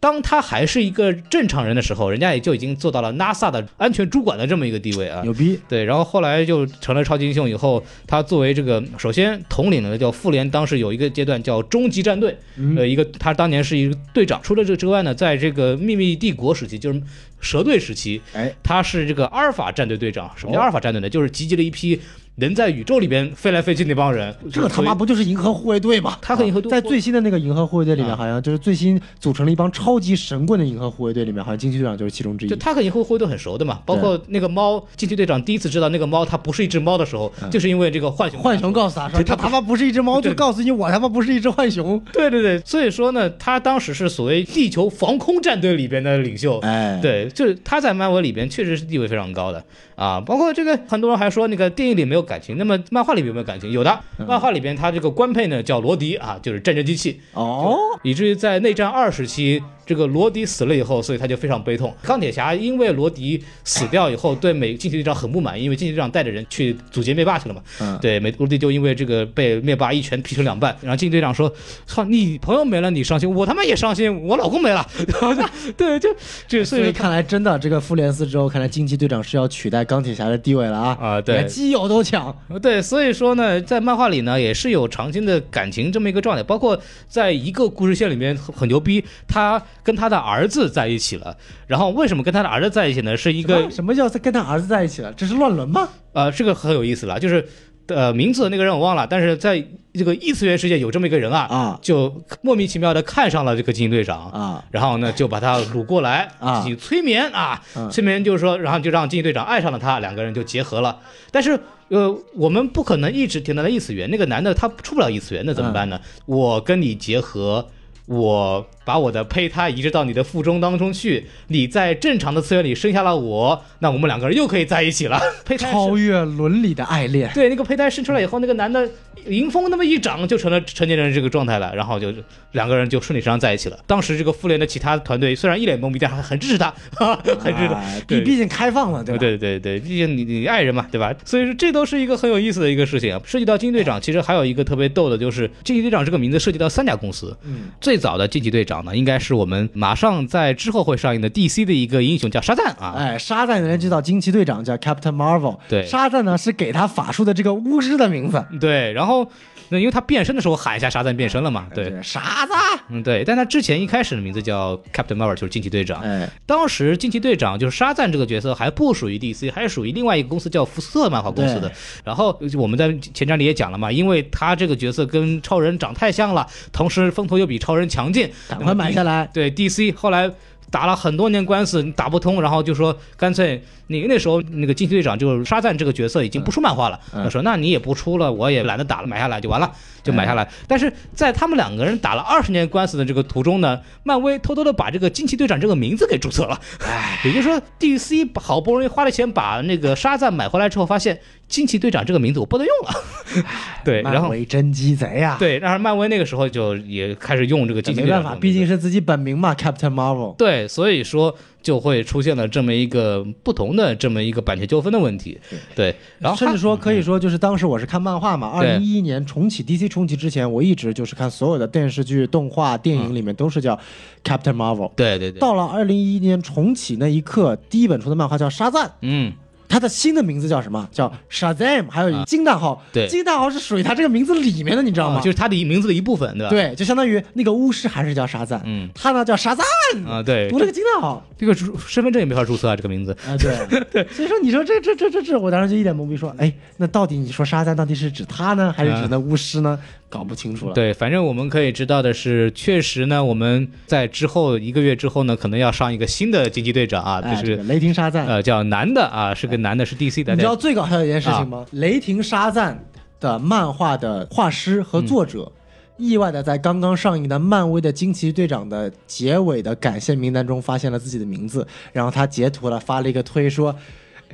当他还是一个正常人的时候，人家也就已经做到了 NASA 的安全主管的这么一个地位啊。牛逼。对，然后后来就成了超级英雄以后，他作为这个首先统领了叫复联，当时有一个阶段叫终极战队，嗯呃，一个他当年是一个队长。除了这个之外呢，在这个秘密帝国时期，就是蛇队时期，哎，他是这个阿尔法战队队长。什么叫哦阿尔法战队呢？就是集结了一批能在宇宙里边飞来飞去那帮人，这他妈不就是银河护卫队吗？他和银河队在最新的那个银河护卫队里面，啊好像就是最新组成了一帮超级神棍的银河护卫队里面，好像惊奇队长就是其中之一就。他和银河护卫队很熟的嘛，包括那个猫，惊奇队长第一次知道那个猫它不是一只猫的时候，就是因为这个浣熊。浣熊告诉他说：“对他他他妈不是一只猫，就告诉你我他妈不是一只浣熊。对对对，所以说呢，他当时是所谓地球防空战队里边的领袖。哎，对，就是他在漫威里边确实是地位非常高的啊，包括这个很多人还说那个电影里没有感情，那么漫画里边有没有感情？有的，漫画里边他这个官配呢叫罗迪啊，就是战争机器，哦，以至于在内战二时期，这个罗迪死了以后，所以他就非常悲痛。钢铁侠因为罗迪死掉以后，对美惊奇队长很不满意，因为惊奇队长带着人去阻截灭霸去了嘛。嗯对，美罗迪就因为这个被灭霸一拳劈成两半，然后惊奇队长说：“操，你朋友没了，你伤心，我他妈也伤心，我老公没了。”然后就对，就就所以说所以看来真的这个复联四之后，看来惊奇队长是要取代钢铁侠的地位了啊！啊对连基友都抢。对，所以说呢，在漫画里呢也是有长青的感情这么一个状态，包括在一个故事线里面很很牛逼，他跟他的儿子在一起了。然后为什么跟他的儿子在一起呢？是一一个什么叫跟他儿子在一起了？这是乱伦吗？呃，这个很有意思了，就是呃名字那个人我忘了，但是在这个异次元世界有这么一个人啊，啊就莫名其妙的看上了这个惊奇队长。啊然后呢，就把他掳过来啊进行催眠啊，嗯催眠就是说，然后就让惊奇队长爱上了他，两个人就结合了。但是呃，我们不可能一直停留在异次元，那个男的他出不了异次元，那怎么办呢？我跟你结合。我把我的胚胎移植到你的腹中当中去，你在正常的次元里生下了我，那我们两个人又可以在一起了。胚胎超越伦理的爱恋。对，那个胚胎生出来以后，那个男的迎风那么一掌，就成了成年人这个状态了，然后就两个人就顺理成章在一起了。当时这个复联的其他团队虽然一脸懵逼，但还很支持他，哈哈很支持他。哎对毕毕竟开放了，对吧？对对对，毕竟你你爱人嘛，对吧？所以说这都是一个很有意思的一个事情啊。涉及到惊奇队长，其实还有一个特别逗的，就是惊奇队长这个名字涉及到三家公司。嗯，最早的惊奇队长呢，应该是我们马上在之后会上映的 DC 的一个英雄叫沙赞啊。哎，沙赞的人知道惊奇队长叫 Captain Marvel，对沙赞呢是给他法术的这个巫师的名字。对，然后那因为他变身的时候喊一下沙赞变身了嘛，对，傻子。嗯对，但他之前一开始的名字叫 Captain Marvel，就是惊奇队长。哎，当时惊奇队长就是沙赞这个角色还不属于 DC，还是属于另外一个公司叫福斯特漫画公司的。然后我们在前瞻里也讲了嘛，因为他这个角色跟超人长太像了，同时风头又比超人强劲，赶快买下来。对 DC 后来打了很多年官司，打不通，然后就说干脆你那时候那个惊奇队长就是沙赞这个角色已经不出漫画了，嗯他说那你也不出了，我也懒得打了，买下来就完了，就买下来。但是在他们两个人打了二十年官司的这个途中呢，漫威偷偷的把这个惊奇队长这个名字给注册了，哎，也就是说 DC 好不容易花了钱把那个沙赞买回来之后，发现惊奇队长这个名字我不能用了，对，然漫后。威真鸡贼呀！，对，然后漫威那个时候就也开始用这个惊奇没办法，毕竟是自己本名嘛，Captain Marvel。对，所以说就会出现了这么一个不同的这么一个版权纠纷的问题。对，然后甚至说可以说，就是当时我是看漫画嘛，二对零一一年重启 DC 重启之前，我一直就是看所有的电视剧、动画、电影里面都是叫 Captain Marvel。对对对，到了二零一一年重启那一刻，第一本出的漫画叫沙赞，嗯，它的新的名字叫什么？叫 Shazam，还有一金大号。对金大号是属于他这个名字里面的，你知道吗？啊就是他的名字的一部分，对吧？，对，就相当于那个巫师还是叫沙赞，嗯他呢叫沙赞，啊，对读，了个金大号。这个身份证也没法注册啊，这个名字。啊，对对，所以说你说这这这这这，我当时就一脸懵逼，说，哎，那到底你说沙赞到底是指他呢，还是指那巫师呢？搞不清楚了。对，反正我们可以知道的是，确实呢，我们在之后一个月之后呢，可能要上一个新的惊奇队长啊，哎，就是这个雷霆沙赞，呃叫男的啊，是个男的，是 DC 的。你知道最搞笑的一件事情啊吗？雷霆沙赞的漫画的画师和作者。嗯意外的在刚刚上映的漫威的惊奇队长的结尾的感谢名单中发现了自己的名字，然后他截图了发了一个推说：“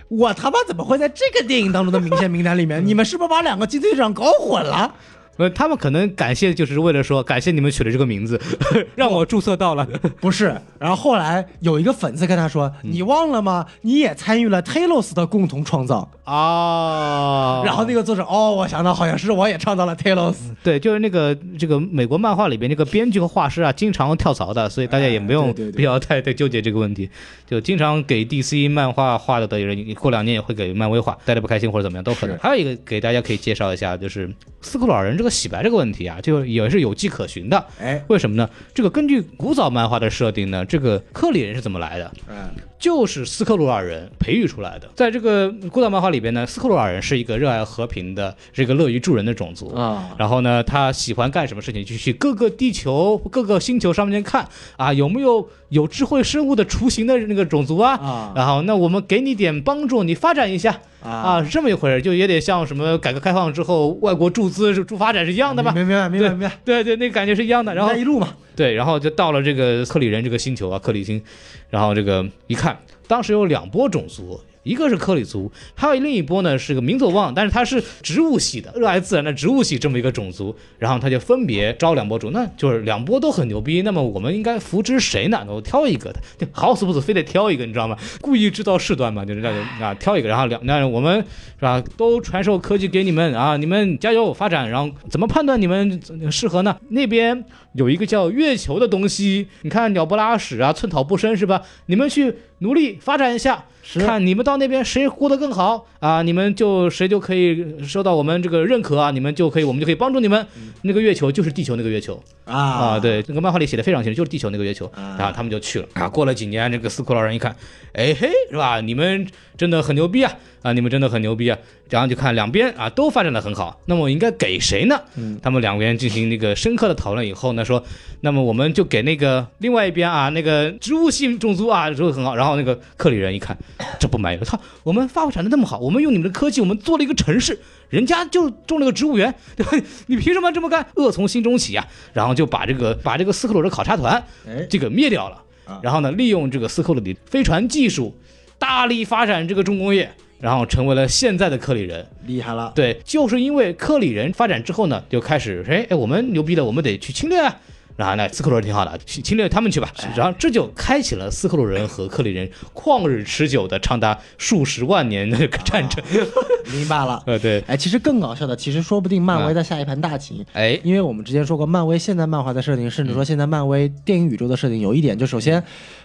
我他妈怎么会在这个电影当中的明星名单里面？你们是不是把两个惊奇队长搞混了？”呃，他们可能感谢就是为了说感谢你们取了这个名字，让我注册到了。不是，然后后来有一个粉丝跟他说：“嗯你忘了吗？你也参与了 Talos 的共同创造。啊然后那个作者哦，我想到好像是我也创造了 Talos。对，就是那个这个美国漫画里边那个编剧和画师啊，经常跳槽的，所以大家也没用哎对对对必要太太纠结这个问题。就经常给 DC 漫画画的的人，过两年也会给漫威画，待的不开心或者怎么样都可能。还有一个给大家可以介绍一下，就是斯库鲁尔人这这个洗白这个问题啊，就也是有迹可循的。哎，为什么呢？这个根据古早漫画的设定呢，这个克里人是怎么来的？嗯，就是斯克鲁尔人培育出来的。在这个古早漫画里边呢，斯克鲁尔人是一个热爱和平的、这个乐于助人的种族。啊，然后呢，他喜欢干什么事情，就去各个地球、各个星球上面看啊，有没有有智慧生物的雏形的那个种族啊？啊然后，那我们给你点帮助，你发展一下啊，是这么一回事，就也得像什么改革开放之后外国注资、助发展是一样的吧？明白明白明白明白。对对，那个感觉是一样的。然后一路嘛，对，然后就到了这个克里人这个星球啊，克里星，然后这个一看，当时有两波种族。一个是克里族，还有另一波呢是个民族忘，但是他是植物系的，热爱自然的植物系这么一个种族，然后他就分别招两波种，那就是两波都很牛逼，那么我们应该扶植谁呢？我挑一个的，就好死不死非得挑一个，你知道吗？故意制造事端嘛，就是那种啊，挑一个，然后两那我们是吧，都传授科技给你们啊，你们加油发展，然后怎么判断你们适合呢？那边有一个叫月球的东西，你看鸟不拉屎啊，寸草不生是吧？你们去努力发展一下。看你们到那边谁活得更好啊，你们就谁就可以受到我们这个认可啊，你们就可以，我们就可以帮助你们。那个月球就是地球那个月球啊啊，对，这个漫画里写的非常清楚，就是地球那个月球。啊他们就去了啊。过了几年，这个斯库老人一看，哎嘿，是吧？你们真的很牛逼啊啊！你们真的很牛逼啊！然后就看两边啊都发展的很好，那么我应该给谁呢？嗯他们两边进行那个深刻的讨论以后呢，说，那么我们就给那个另外一边啊，那个植物性种族啊，说很好。然后那个克里人一看，这不满意了，操，我们发展的那么好，我们用你们的科技，我们做了一个城市，人家就种了个植物园，对吧？你凭什么这么干？恶从心中起啊！然后就把这个把这个斯克鲁的考察团哎这个灭掉了啊。然后呢，利用这个斯克鲁的飞船技术，大力发展这个重工业，然后成为了现在的克里人。厉害了，对，就是因为克里人发展之后呢，就开始哎哎，我们牛逼了，我们得去侵略啊。然后呢，斯克鲁人挺好的，去侵略他们去吧。然后这就开启了斯克鲁人和克里人旷日持久的长达数十万年的战争。明白了。呃，对，哎，其实更搞笑的，其实说不定漫威在下一盘大棋。哎，因为我们之前说过，漫威现在漫画的设定，甚至说现在漫威电影宇宙的设定，有一点就首先，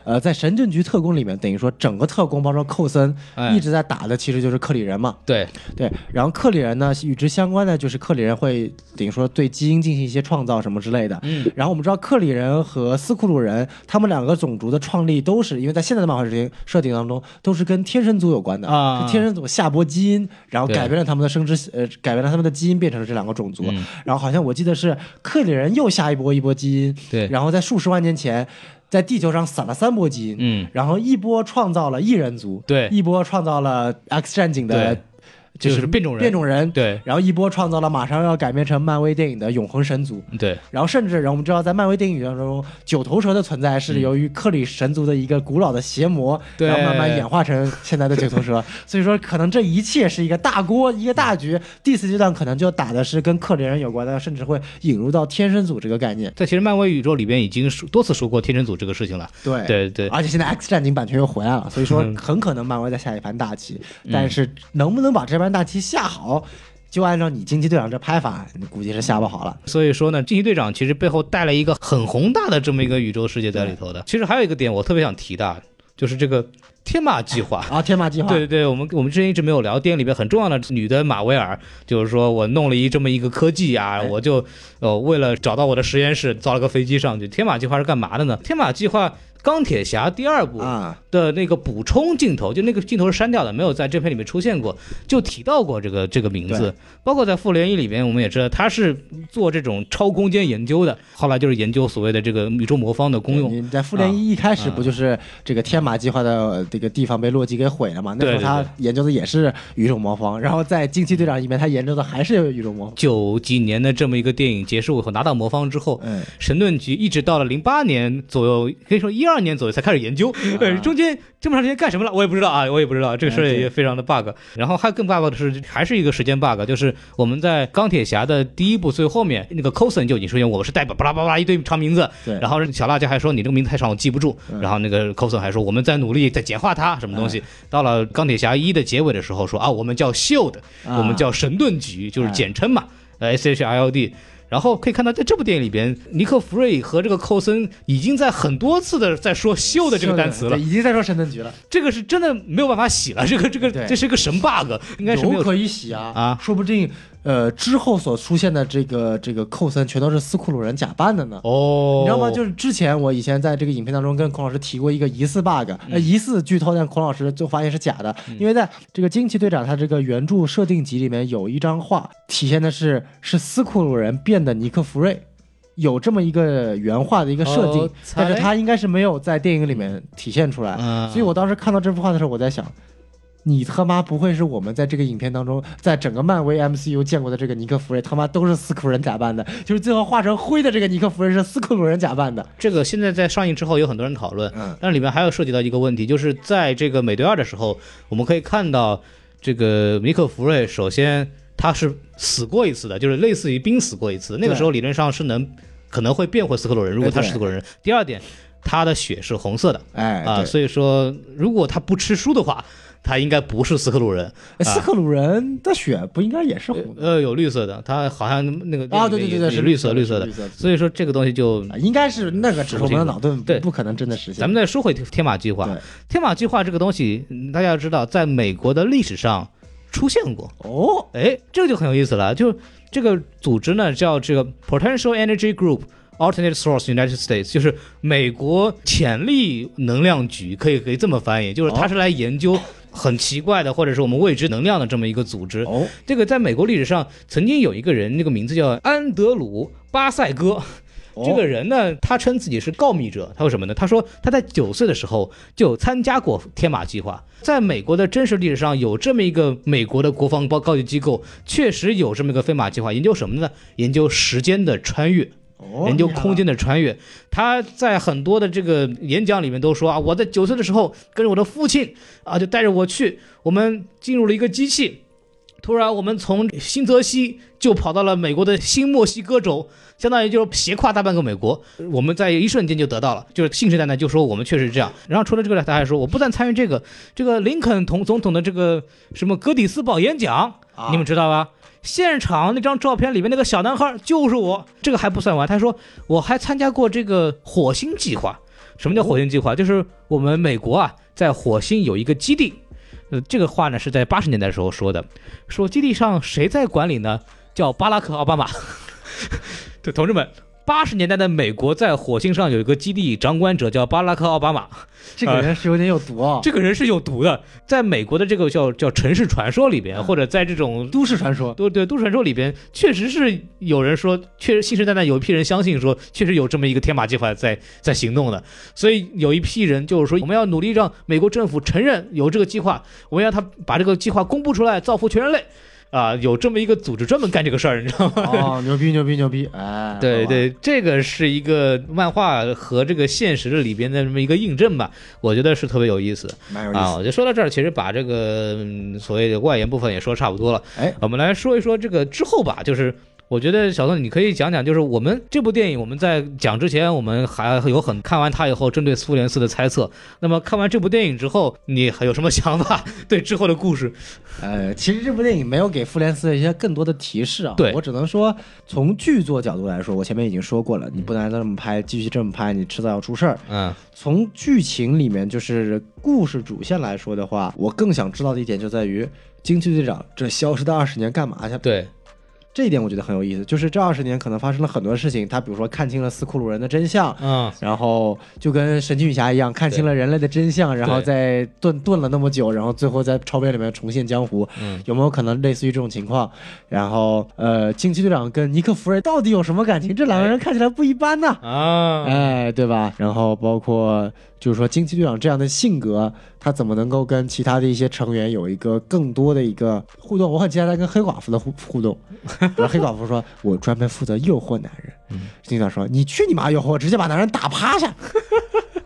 呃，在神盾局特工里面，等于说整个特工，包括寇森，哎一直在打的其实就是克里人嘛。对，对，然后克里人呢，与之相关的就是克里人会等于说对基因进行一些创造什么之类的。嗯，然后我们知道克里人和斯库鲁人，他们两个种族的创立都是因为在现在的漫画设定设定当中，都是跟天神族有关的啊是天神族下播基因，然后改变了他们的生殖呃，改变了他们的基因，变成了这两个种族。嗯然后好像我记得是克里人又下一波一波基因，对然后在数十万年前，在地球上撒了三波基因，嗯，然后一波创造了异人族，对。一波创造了 X 战警的对，就是变种人变种人，对，然后一波创造了马上要改编成漫威电影的永恒神族，对，然后甚至，然后我们知道，在漫威电影当中，九头蛇的存在是由于克里神族的一个古老的邪魔，对然后慢慢演化成现在的九头蛇。所以说，可能这一切是一个大锅，一个大局。第四阶段可能就打的是跟克里人有关的，甚至会引入到天生组这个概念。在其实漫威宇宙里边已经说多次说过天神组这个事情了。对对对，而且现在 X 战警版权又回来了，所以说嗯很可能漫威在下一盘大棋。但是能不能把这盘大棋下好，就按照你惊奇队长这拍法，你估计是下不好了。所以说呢，惊奇队长其实背后带了一个很宏大的这么一个宇宙世界在里头的。其实还有一个点我特别想提的，就是这个天马计划。啊，天马计划，对对对，我们我们之前一直没有聊，电影里边很重要的女的马威尔，就是说我弄了一这么一个科技啊，哎我就呃为了找到我的实验室，造了个飞机上去。天马计划是干嘛的呢？天马计划。钢铁侠第二部啊，的那个补充镜头，就那个镜头是删掉的，没有在这片里面出现过，就提到过这个这个名字。包括在复联一里边，我们也知道他是做这种超空间研究的，后来就是研究所谓的这个宇宙魔方的功用。你在复联一一开始啊不就是这个天马计划的呃这个地方被洛基给毁了嘛？那时候他研究的也是宇宙魔方，然后在惊奇队长里面他研究的还是宇宙魔方。九几年的这么一个电影结束以后，拿到魔方之后，嗯，神盾局一直到了零八年左右，可以说一二年左右才开始研究。对，中间这么长时间干什么了？我也不知道啊，我也不知道。这个事儿也非常的 bug。然后还更 bug 的是，还是一个时间 bug，就是我们在钢铁侠的第一部最后面，那个 coulson 就已经出现，我们是代表巴拉巴拉一堆长名字。对然后小辣椒还说你这个名字太长，我记不住。嗯然后那个 coulson 还说我们在努力在简化它，什么东西。到了钢铁侠一的结尾的时候说啊，我们叫 shield，啊我们叫神盾局，就是哎简称嘛，呃 S H I L D。然后可以看到，在这部电影里边，尼克弗瑞和这个寇森已经在很多次的在说“秀”的这个单词了，已经在说神盾局了，这个是真的没有办法洗了，这个这个这是一个神 bug，应该是可以洗啊啊。说不定呃之后所出现的这个这个寇森全都是斯库鲁人假扮的呢？哦，你知道吗？就是之前我以前在这个影片当中跟孔老师提过一个疑似 bug，、呃，疑似剧透，但孔老师就发现是假的，因为在这个惊奇队长他这个原著设定集里面有一张画，体现的是是斯库鲁人变的尼克弗瑞。有这么一个原画的一个设定，哦但是猜他应该是没有在电影里面体现出来，嗯所以我当时看到这幅画的时候，我在想，你他妈不会是我们在这个影片当中，在整个漫威 MCU 见过的这个尼克弗瑞，他妈都是斯库鲁人假扮的，就是最后化成灰的这个尼克弗瑞是斯库鲁人假扮的。这个现在在上映之后有很多人讨论，嗯但里面还有涉及到一个问题，就是在这个美队二的时候，我们可以看到这个尼克弗瑞，首先他是死过一次的，就是类似于濒死过一次，那个时候理论上是能可能会变回斯克鲁人，如果他是斯库鲁人。第二点，他的血是红色的哎，啊，对所以说如果他不吃书的话，他应该不是斯克鲁人，哎斯克鲁人的血不应该也是红的呃，有绿色的，他好像那个啊？对对对对，是绿色绿色的所以说这个东西就啊应该是那个只是我们的脑洞，对不可能真的实现。咱们再说回天马计划对，天马计划这个东西，嗯大家要知道，在美国的历史上出现过。哦，哎，这个就很有意思了。就这个组织呢，叫这个 Potential Energy Group。Alternate Source United States 就是美国潜力能量局，可以可以这么翻译，就是它是来研究很奇怪的或者是我们未知能量的这么一个组织。哦，这个在美国历史上曾经有一个人，那个名字叫安德鲁·巴塞戈。哦这个人呢，他称自己是告密者。他说什么呢？他说他在九岁的时候就参加过天马计划。在美国的真实历史上，有这么一个美国的国防报高级机构，确实有这么一个飞马计划，研究什么呢？研究时间的穿越。哦研究空间的穿越。他在很多的这个演讲里面都说啊，我在九岁的时候跟着我的父亲啊，就带着我去，我们进入了一个机器。突然，我们从新泽西就跑到了美国的新墨西哥州，相当于就是斜跨大半个美国。我们在一瞬间就得到了，就是信誓旦旦就说我们确实是这样。然后除了这个，他还说我不但参与这个这个林肯同总统的这个什么哥底斯堡演讲，啊你们知道吧？现场那张照片里面那个小男孩就是我。这个还不算完，他说我还参加过这个火星计划。什么叫火星计划？就是我们美国啊，在火星有一个基地。呃，这个话呢是在八十年代的时候说的，说基地上谁在管理呢？叫巴拉克奥巴马。对，同志们，八十年代的美国在火星上有一个基地，掌管者叫巴拉克奥巴马。这个人是有点有毒啊，这个人是有毒的，在美国的这个叫叫城市传说里边，或者在这种都市传说。对对都市传说里边，确实是有人说，确实信誓旦旦有一批人相信说，确实有这么一个天马计划在在行动的。所以有一批人就是说，我们要努力让美国政府承认有这个计划，我们要他把这个计划公布出来，造福全人类。啊，有这么一个组织专门干这个事儿，你知道吗？哦，牛逼牛逼牛逼！哎，对对，这个是一个漫画和这个现实的里边的这么一个印证吧，我觉得是特别有意思啊。蛮有意思。我就说到这儿，其实把这个、嗯所谓的外延部分也说差不多了。哎，我们来说一说这个之后吧，就是。我觉得小宋，你可以讲讲，就是我们这部电影，我们在讲之前，我们还有很看完它以后针对复联四的猜测。那么看完这部电影之后，你还有什么想法？对之后的故事？呃，其实这部电影没有给复联四一些更多的提示啊。对我只能说，从剧作角度来说，我前面已经说过了，你不能这么拍，继续这么拍，你迟早要出事儿。嗯从剧情里面，就是故事主线来说的话，我更想知道的一点就在于惊奇队长这消失的二十年干嘛去了？对，这一点我觉得很有意思，就是这二十年可能发生了很多事情，他比如说看清了斯库鲁人的真相，嗯，然后就跟神奇女侠一样，看清了人类的真相，然后再炖炖了那么久，然后最后在超编里面重现江湖，嗯有没有可能类似于这种情况？然后呃，惊奇队长跟尼克弗瑞到底有什么感情？这两个人看起来不一般呐，啊，哎，对吧？然后包括就是说惊奇队长这样的性格，他怎么能够跟其他的一些成员有一个更多的一个互动？我很期待他跟黑寡妇的互互动。然后黑寡妇说：“我专门负责诱惑男人。”惊奇队长说：“你去你妈诱惑，直接把男人打趴下。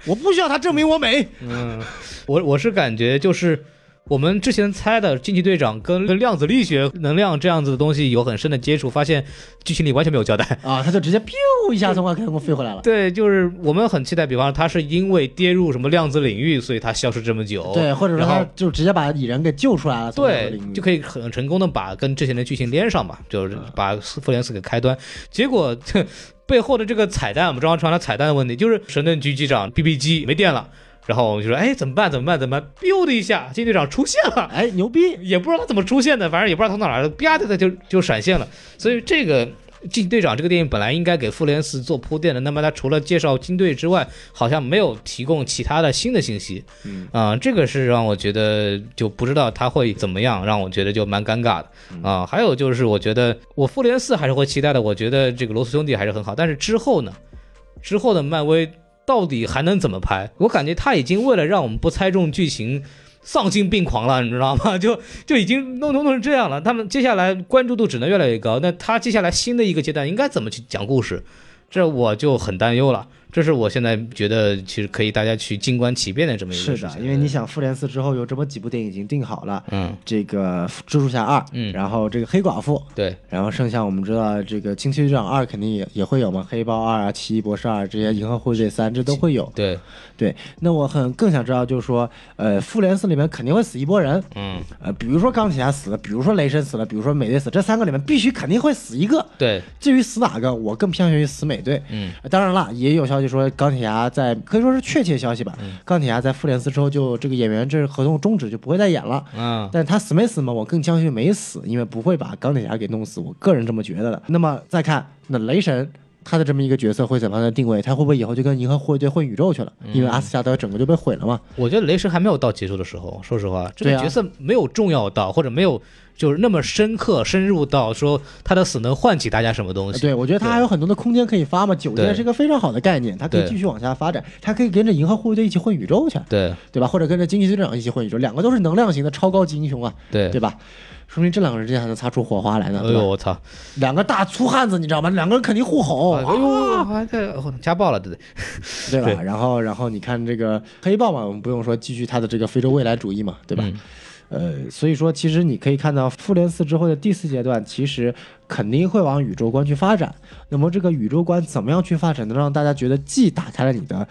我不需要他证明我美。嗯，我我是感觉就是我们之前猜的惊奇队长跟跟量子力学能量这样子的东西有很深的接触，发现剧情里完全没有交代。啊，他就直接 biu 一下从外太空飞回来了。对，就是我们很期待，比方说他是因为跌入什么量子领域，所以他消失这么久。对，或者说他就直接把蚁人给救出来了。对，就可以很成功的把跟之前的剧情连上嘛，就是把复联四给开端。结果这 背后的这个彩蛋，我们正好传了彩蛋的问题，就是神盾局局长 BB 机没电了。然后我们就说，哎，怎么办？怎么办？怎么办？biu 的一下，金队长出现了，哎，牛逼！也不知道他怎么出现的，反正也不知道从哪来的，啪的他就就闪现了。所以这个金队长这个电影本来应该给复联四做铺垫的，那么他除了介绍金队之外，好像没有提供其他的新的信息。嗯啊、这个是让我觉得就不知道他会怎么样，让我觉得就蛮尴尬的啊、还有就是我觉得我复联四还是会期待的，我觉得这个罗斯兄弟还是很好，但是之后呢，之后的漫威到底还能怎么拍？我感觉他已经为了让我们不猜中剧情。丧心病狂了，你知道吗？就就已经弄弄弄成这样了。他们接下来关注度只能越来越高。那他接下来新的一个阶段应该怎么去讲故事？这我就很担忧了。这是我现在觉得其实可以大家去静观其变的这么一个是的，事情。因为你想，复联四之后有这么几部电影已经定好了，嗯，这个蜘蛛侠二，嗯然后这个黑寡妇，对，然后剩下我们知道这个惊奇队长二肯定也也会有嘛，黑豹二啊、奇异博士二这些银河护卫队三这都会有。对，对，那我很更想知道就是说，呃，复联四里面肯定会死一波人，嗯，呃，比如说钢铁侠死了，比如说雷神死了，比如说美队死了，这三个里面必须肯定会死一个。对，至于死哪个，我更偏向于死美队。嗯呃当然了，也有消息说钢铁侠在可以说是确切消息吧，嗯钢铁侠在复联四之后就这个演员这合同终止，就不会再演了。嗯，但他死没死嘛？我更相信没死，因为不会把钢铁侠给弄死，我个人这么觉得的。那么再看那雷神。他的这么一个角色会怎么样的定位？他会不会以后就跟银河护卫队混宇宙去了？嗯因为阿斯加德整个就被毁了嘛。我觉得雷神还没有到结束的时候，说实话，这个角色没有重要到，或者没有就是那么深刻深入到说他的死能唤起大家什么东西。对，我觉得他还有很多的空间可以发嘛。九对剑是一个非常好的概念，他可以继续往下发展，他可以跟着银河护卫队一起混宇宙去，对对吧？或者跟着惊奇队长一起混宇宙，两个都是能量型的超高级英雄啊，对对吧？说明这两个人之间还能擦出火花来呢，对吧？哎呦我操！两个大粗汉子，你知道吗？两个人肯定互吼，哎呦，家暴了，对不对？对吧？然后，然后你看这个黑豹嘛，我们不用说继续他的这个非洲未来主义嘛，对吧？嗯呃，所以说其实你可以看到复联四之后的第四阶段，其实肯定会往宇宙观去发展。那么这个宇宙观怎么样去发展，能让大家觉得既打开了你的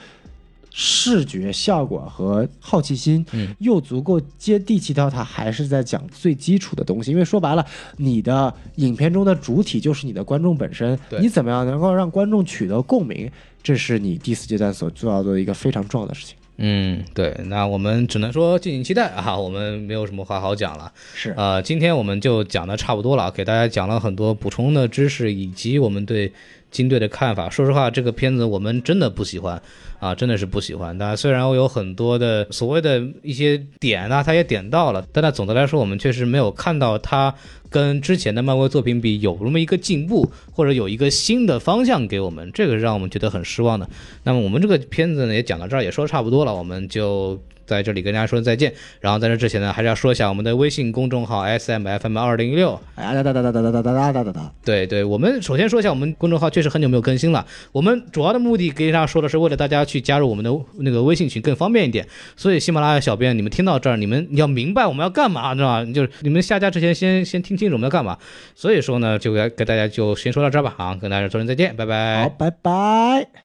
视觉效果和好奇心，嗯又足够接地气到它还是在讲最基础的东西。因为说白了，你的影片中的主体就是你的观众本身，你怎么样能够让观众取得共鸣，这是你第四阶段所做到的一个非常重要的事情。嗯，对，那我们只能说敬请期待啊，我们没有什么话好讲了。是呃，今天我们就讲的差不多了，给大家讲了很多补充的知识，以及我们对金队的看法。说实话，这个片子我们真的不喜欢啊，真的是不喜欢。当然虽然我有很多的所谓的一些点啊，他也点到了，但它总的来说，我们确实没有看到它跟之前的漫威作品比有那么一个进步，或者有一个新的方向给我们，这个让我们觉得很失望的。那么我们这个片子呢，也讲到这儿，也说差不多了，我们就。在这里跟大家说再见，然后在这之前呢，还是要说一下我们的微信公众号 S M F M 二零一六，哒哒哒哒哒哒哒哒哒哒哒，对对，我们首先说一下，我们公众号确实很久没有更新了。我们主要的目的跟大家说的是，为了大家去加入我们的那个微信群更方便一点。所以喜马拉雅小编，你们听到这儿，你们要明白我们要干嘛，知道吧？就是你们下架之前先先听清楚我们要干嘛。所以说呢，就给给大家就先说到这儿吧，好，跟大家说声再见，拜拜。好，拜拜。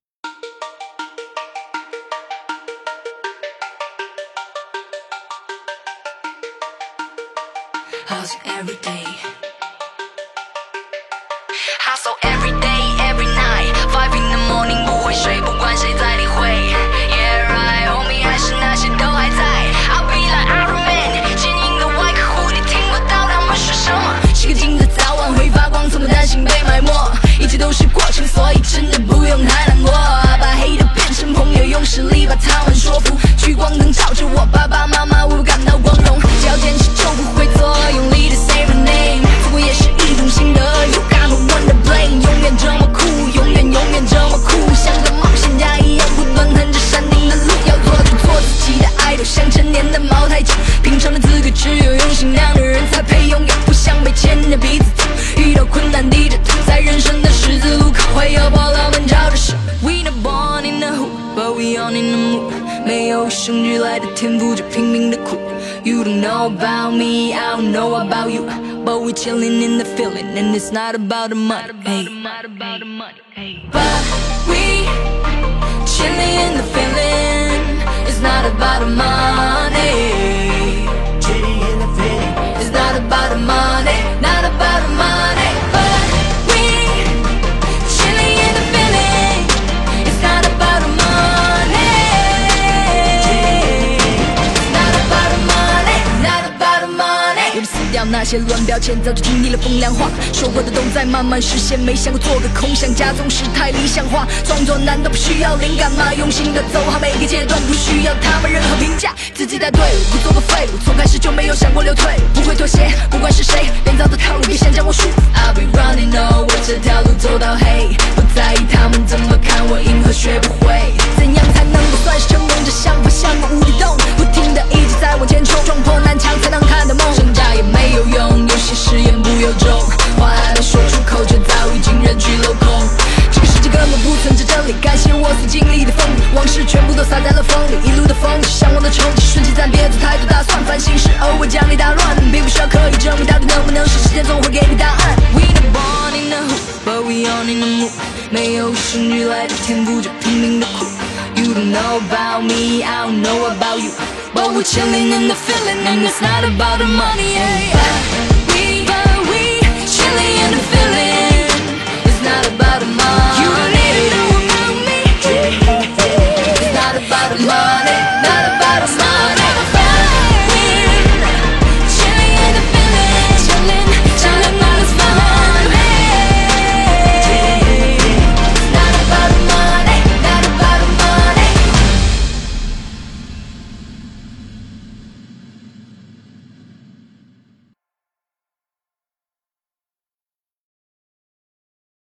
Every day. Hustle every day, every night. Five in the morning 不会睡，不管谁在理会。Yeah right, homie 还是那些都还在。I'll be like Iron Man，坚硬的外壳狐狸听不到他们说什么。是个金子早晚会发光，从不担心被埋没。一切都是过程，所以真的不用太难过。把黑的变成朋友，用实力把他们说服。聚光灯照着我，爸爸妈妈为 chilling in the feeling, and it's not about the money. Hey. But we chilling in the feeling, it's not about the money. 些乱标签，早就经历了风凉话。说过的都在慢慢实现，没想过做个空想家，总是太理想化。创作难道不需要灵感吗？用心的走好每个阶段，不需要他们任何评价。自己带队伍，不做个废物，从开始就没有想过流退，不会妥协，不管是谁编造的套路，别想将我束缚。I'll be running on，我这条路走到黑，不在意他们怎么看我，银河学不会。怎样才能够算是成功？这想法像个无底洞，不停的一直在往前冲，撞破南墙才能看到梦。挣扎也没有用，有些誓言不由衷，话还没说出口，就早已经人去楼空。这个世界根本不存在真理，感谢我所经历的风雨，往事全部都洒在了风里，一路的风景向往的憧憬，顺其自然，别做太多打算，烦心事偶尔将你打乱，并不需要刻意证明到底能不能是，时间总会给你答案。We not born in the hood, but we on in the mood，没有生俱来的天赋，就拼命的苦。You don't know about me, I don't know about you. But we're chilling in the feeling and it's not about the money yeah, yeah. We, in the It's not about the money. You don't know about me. It's not about the money.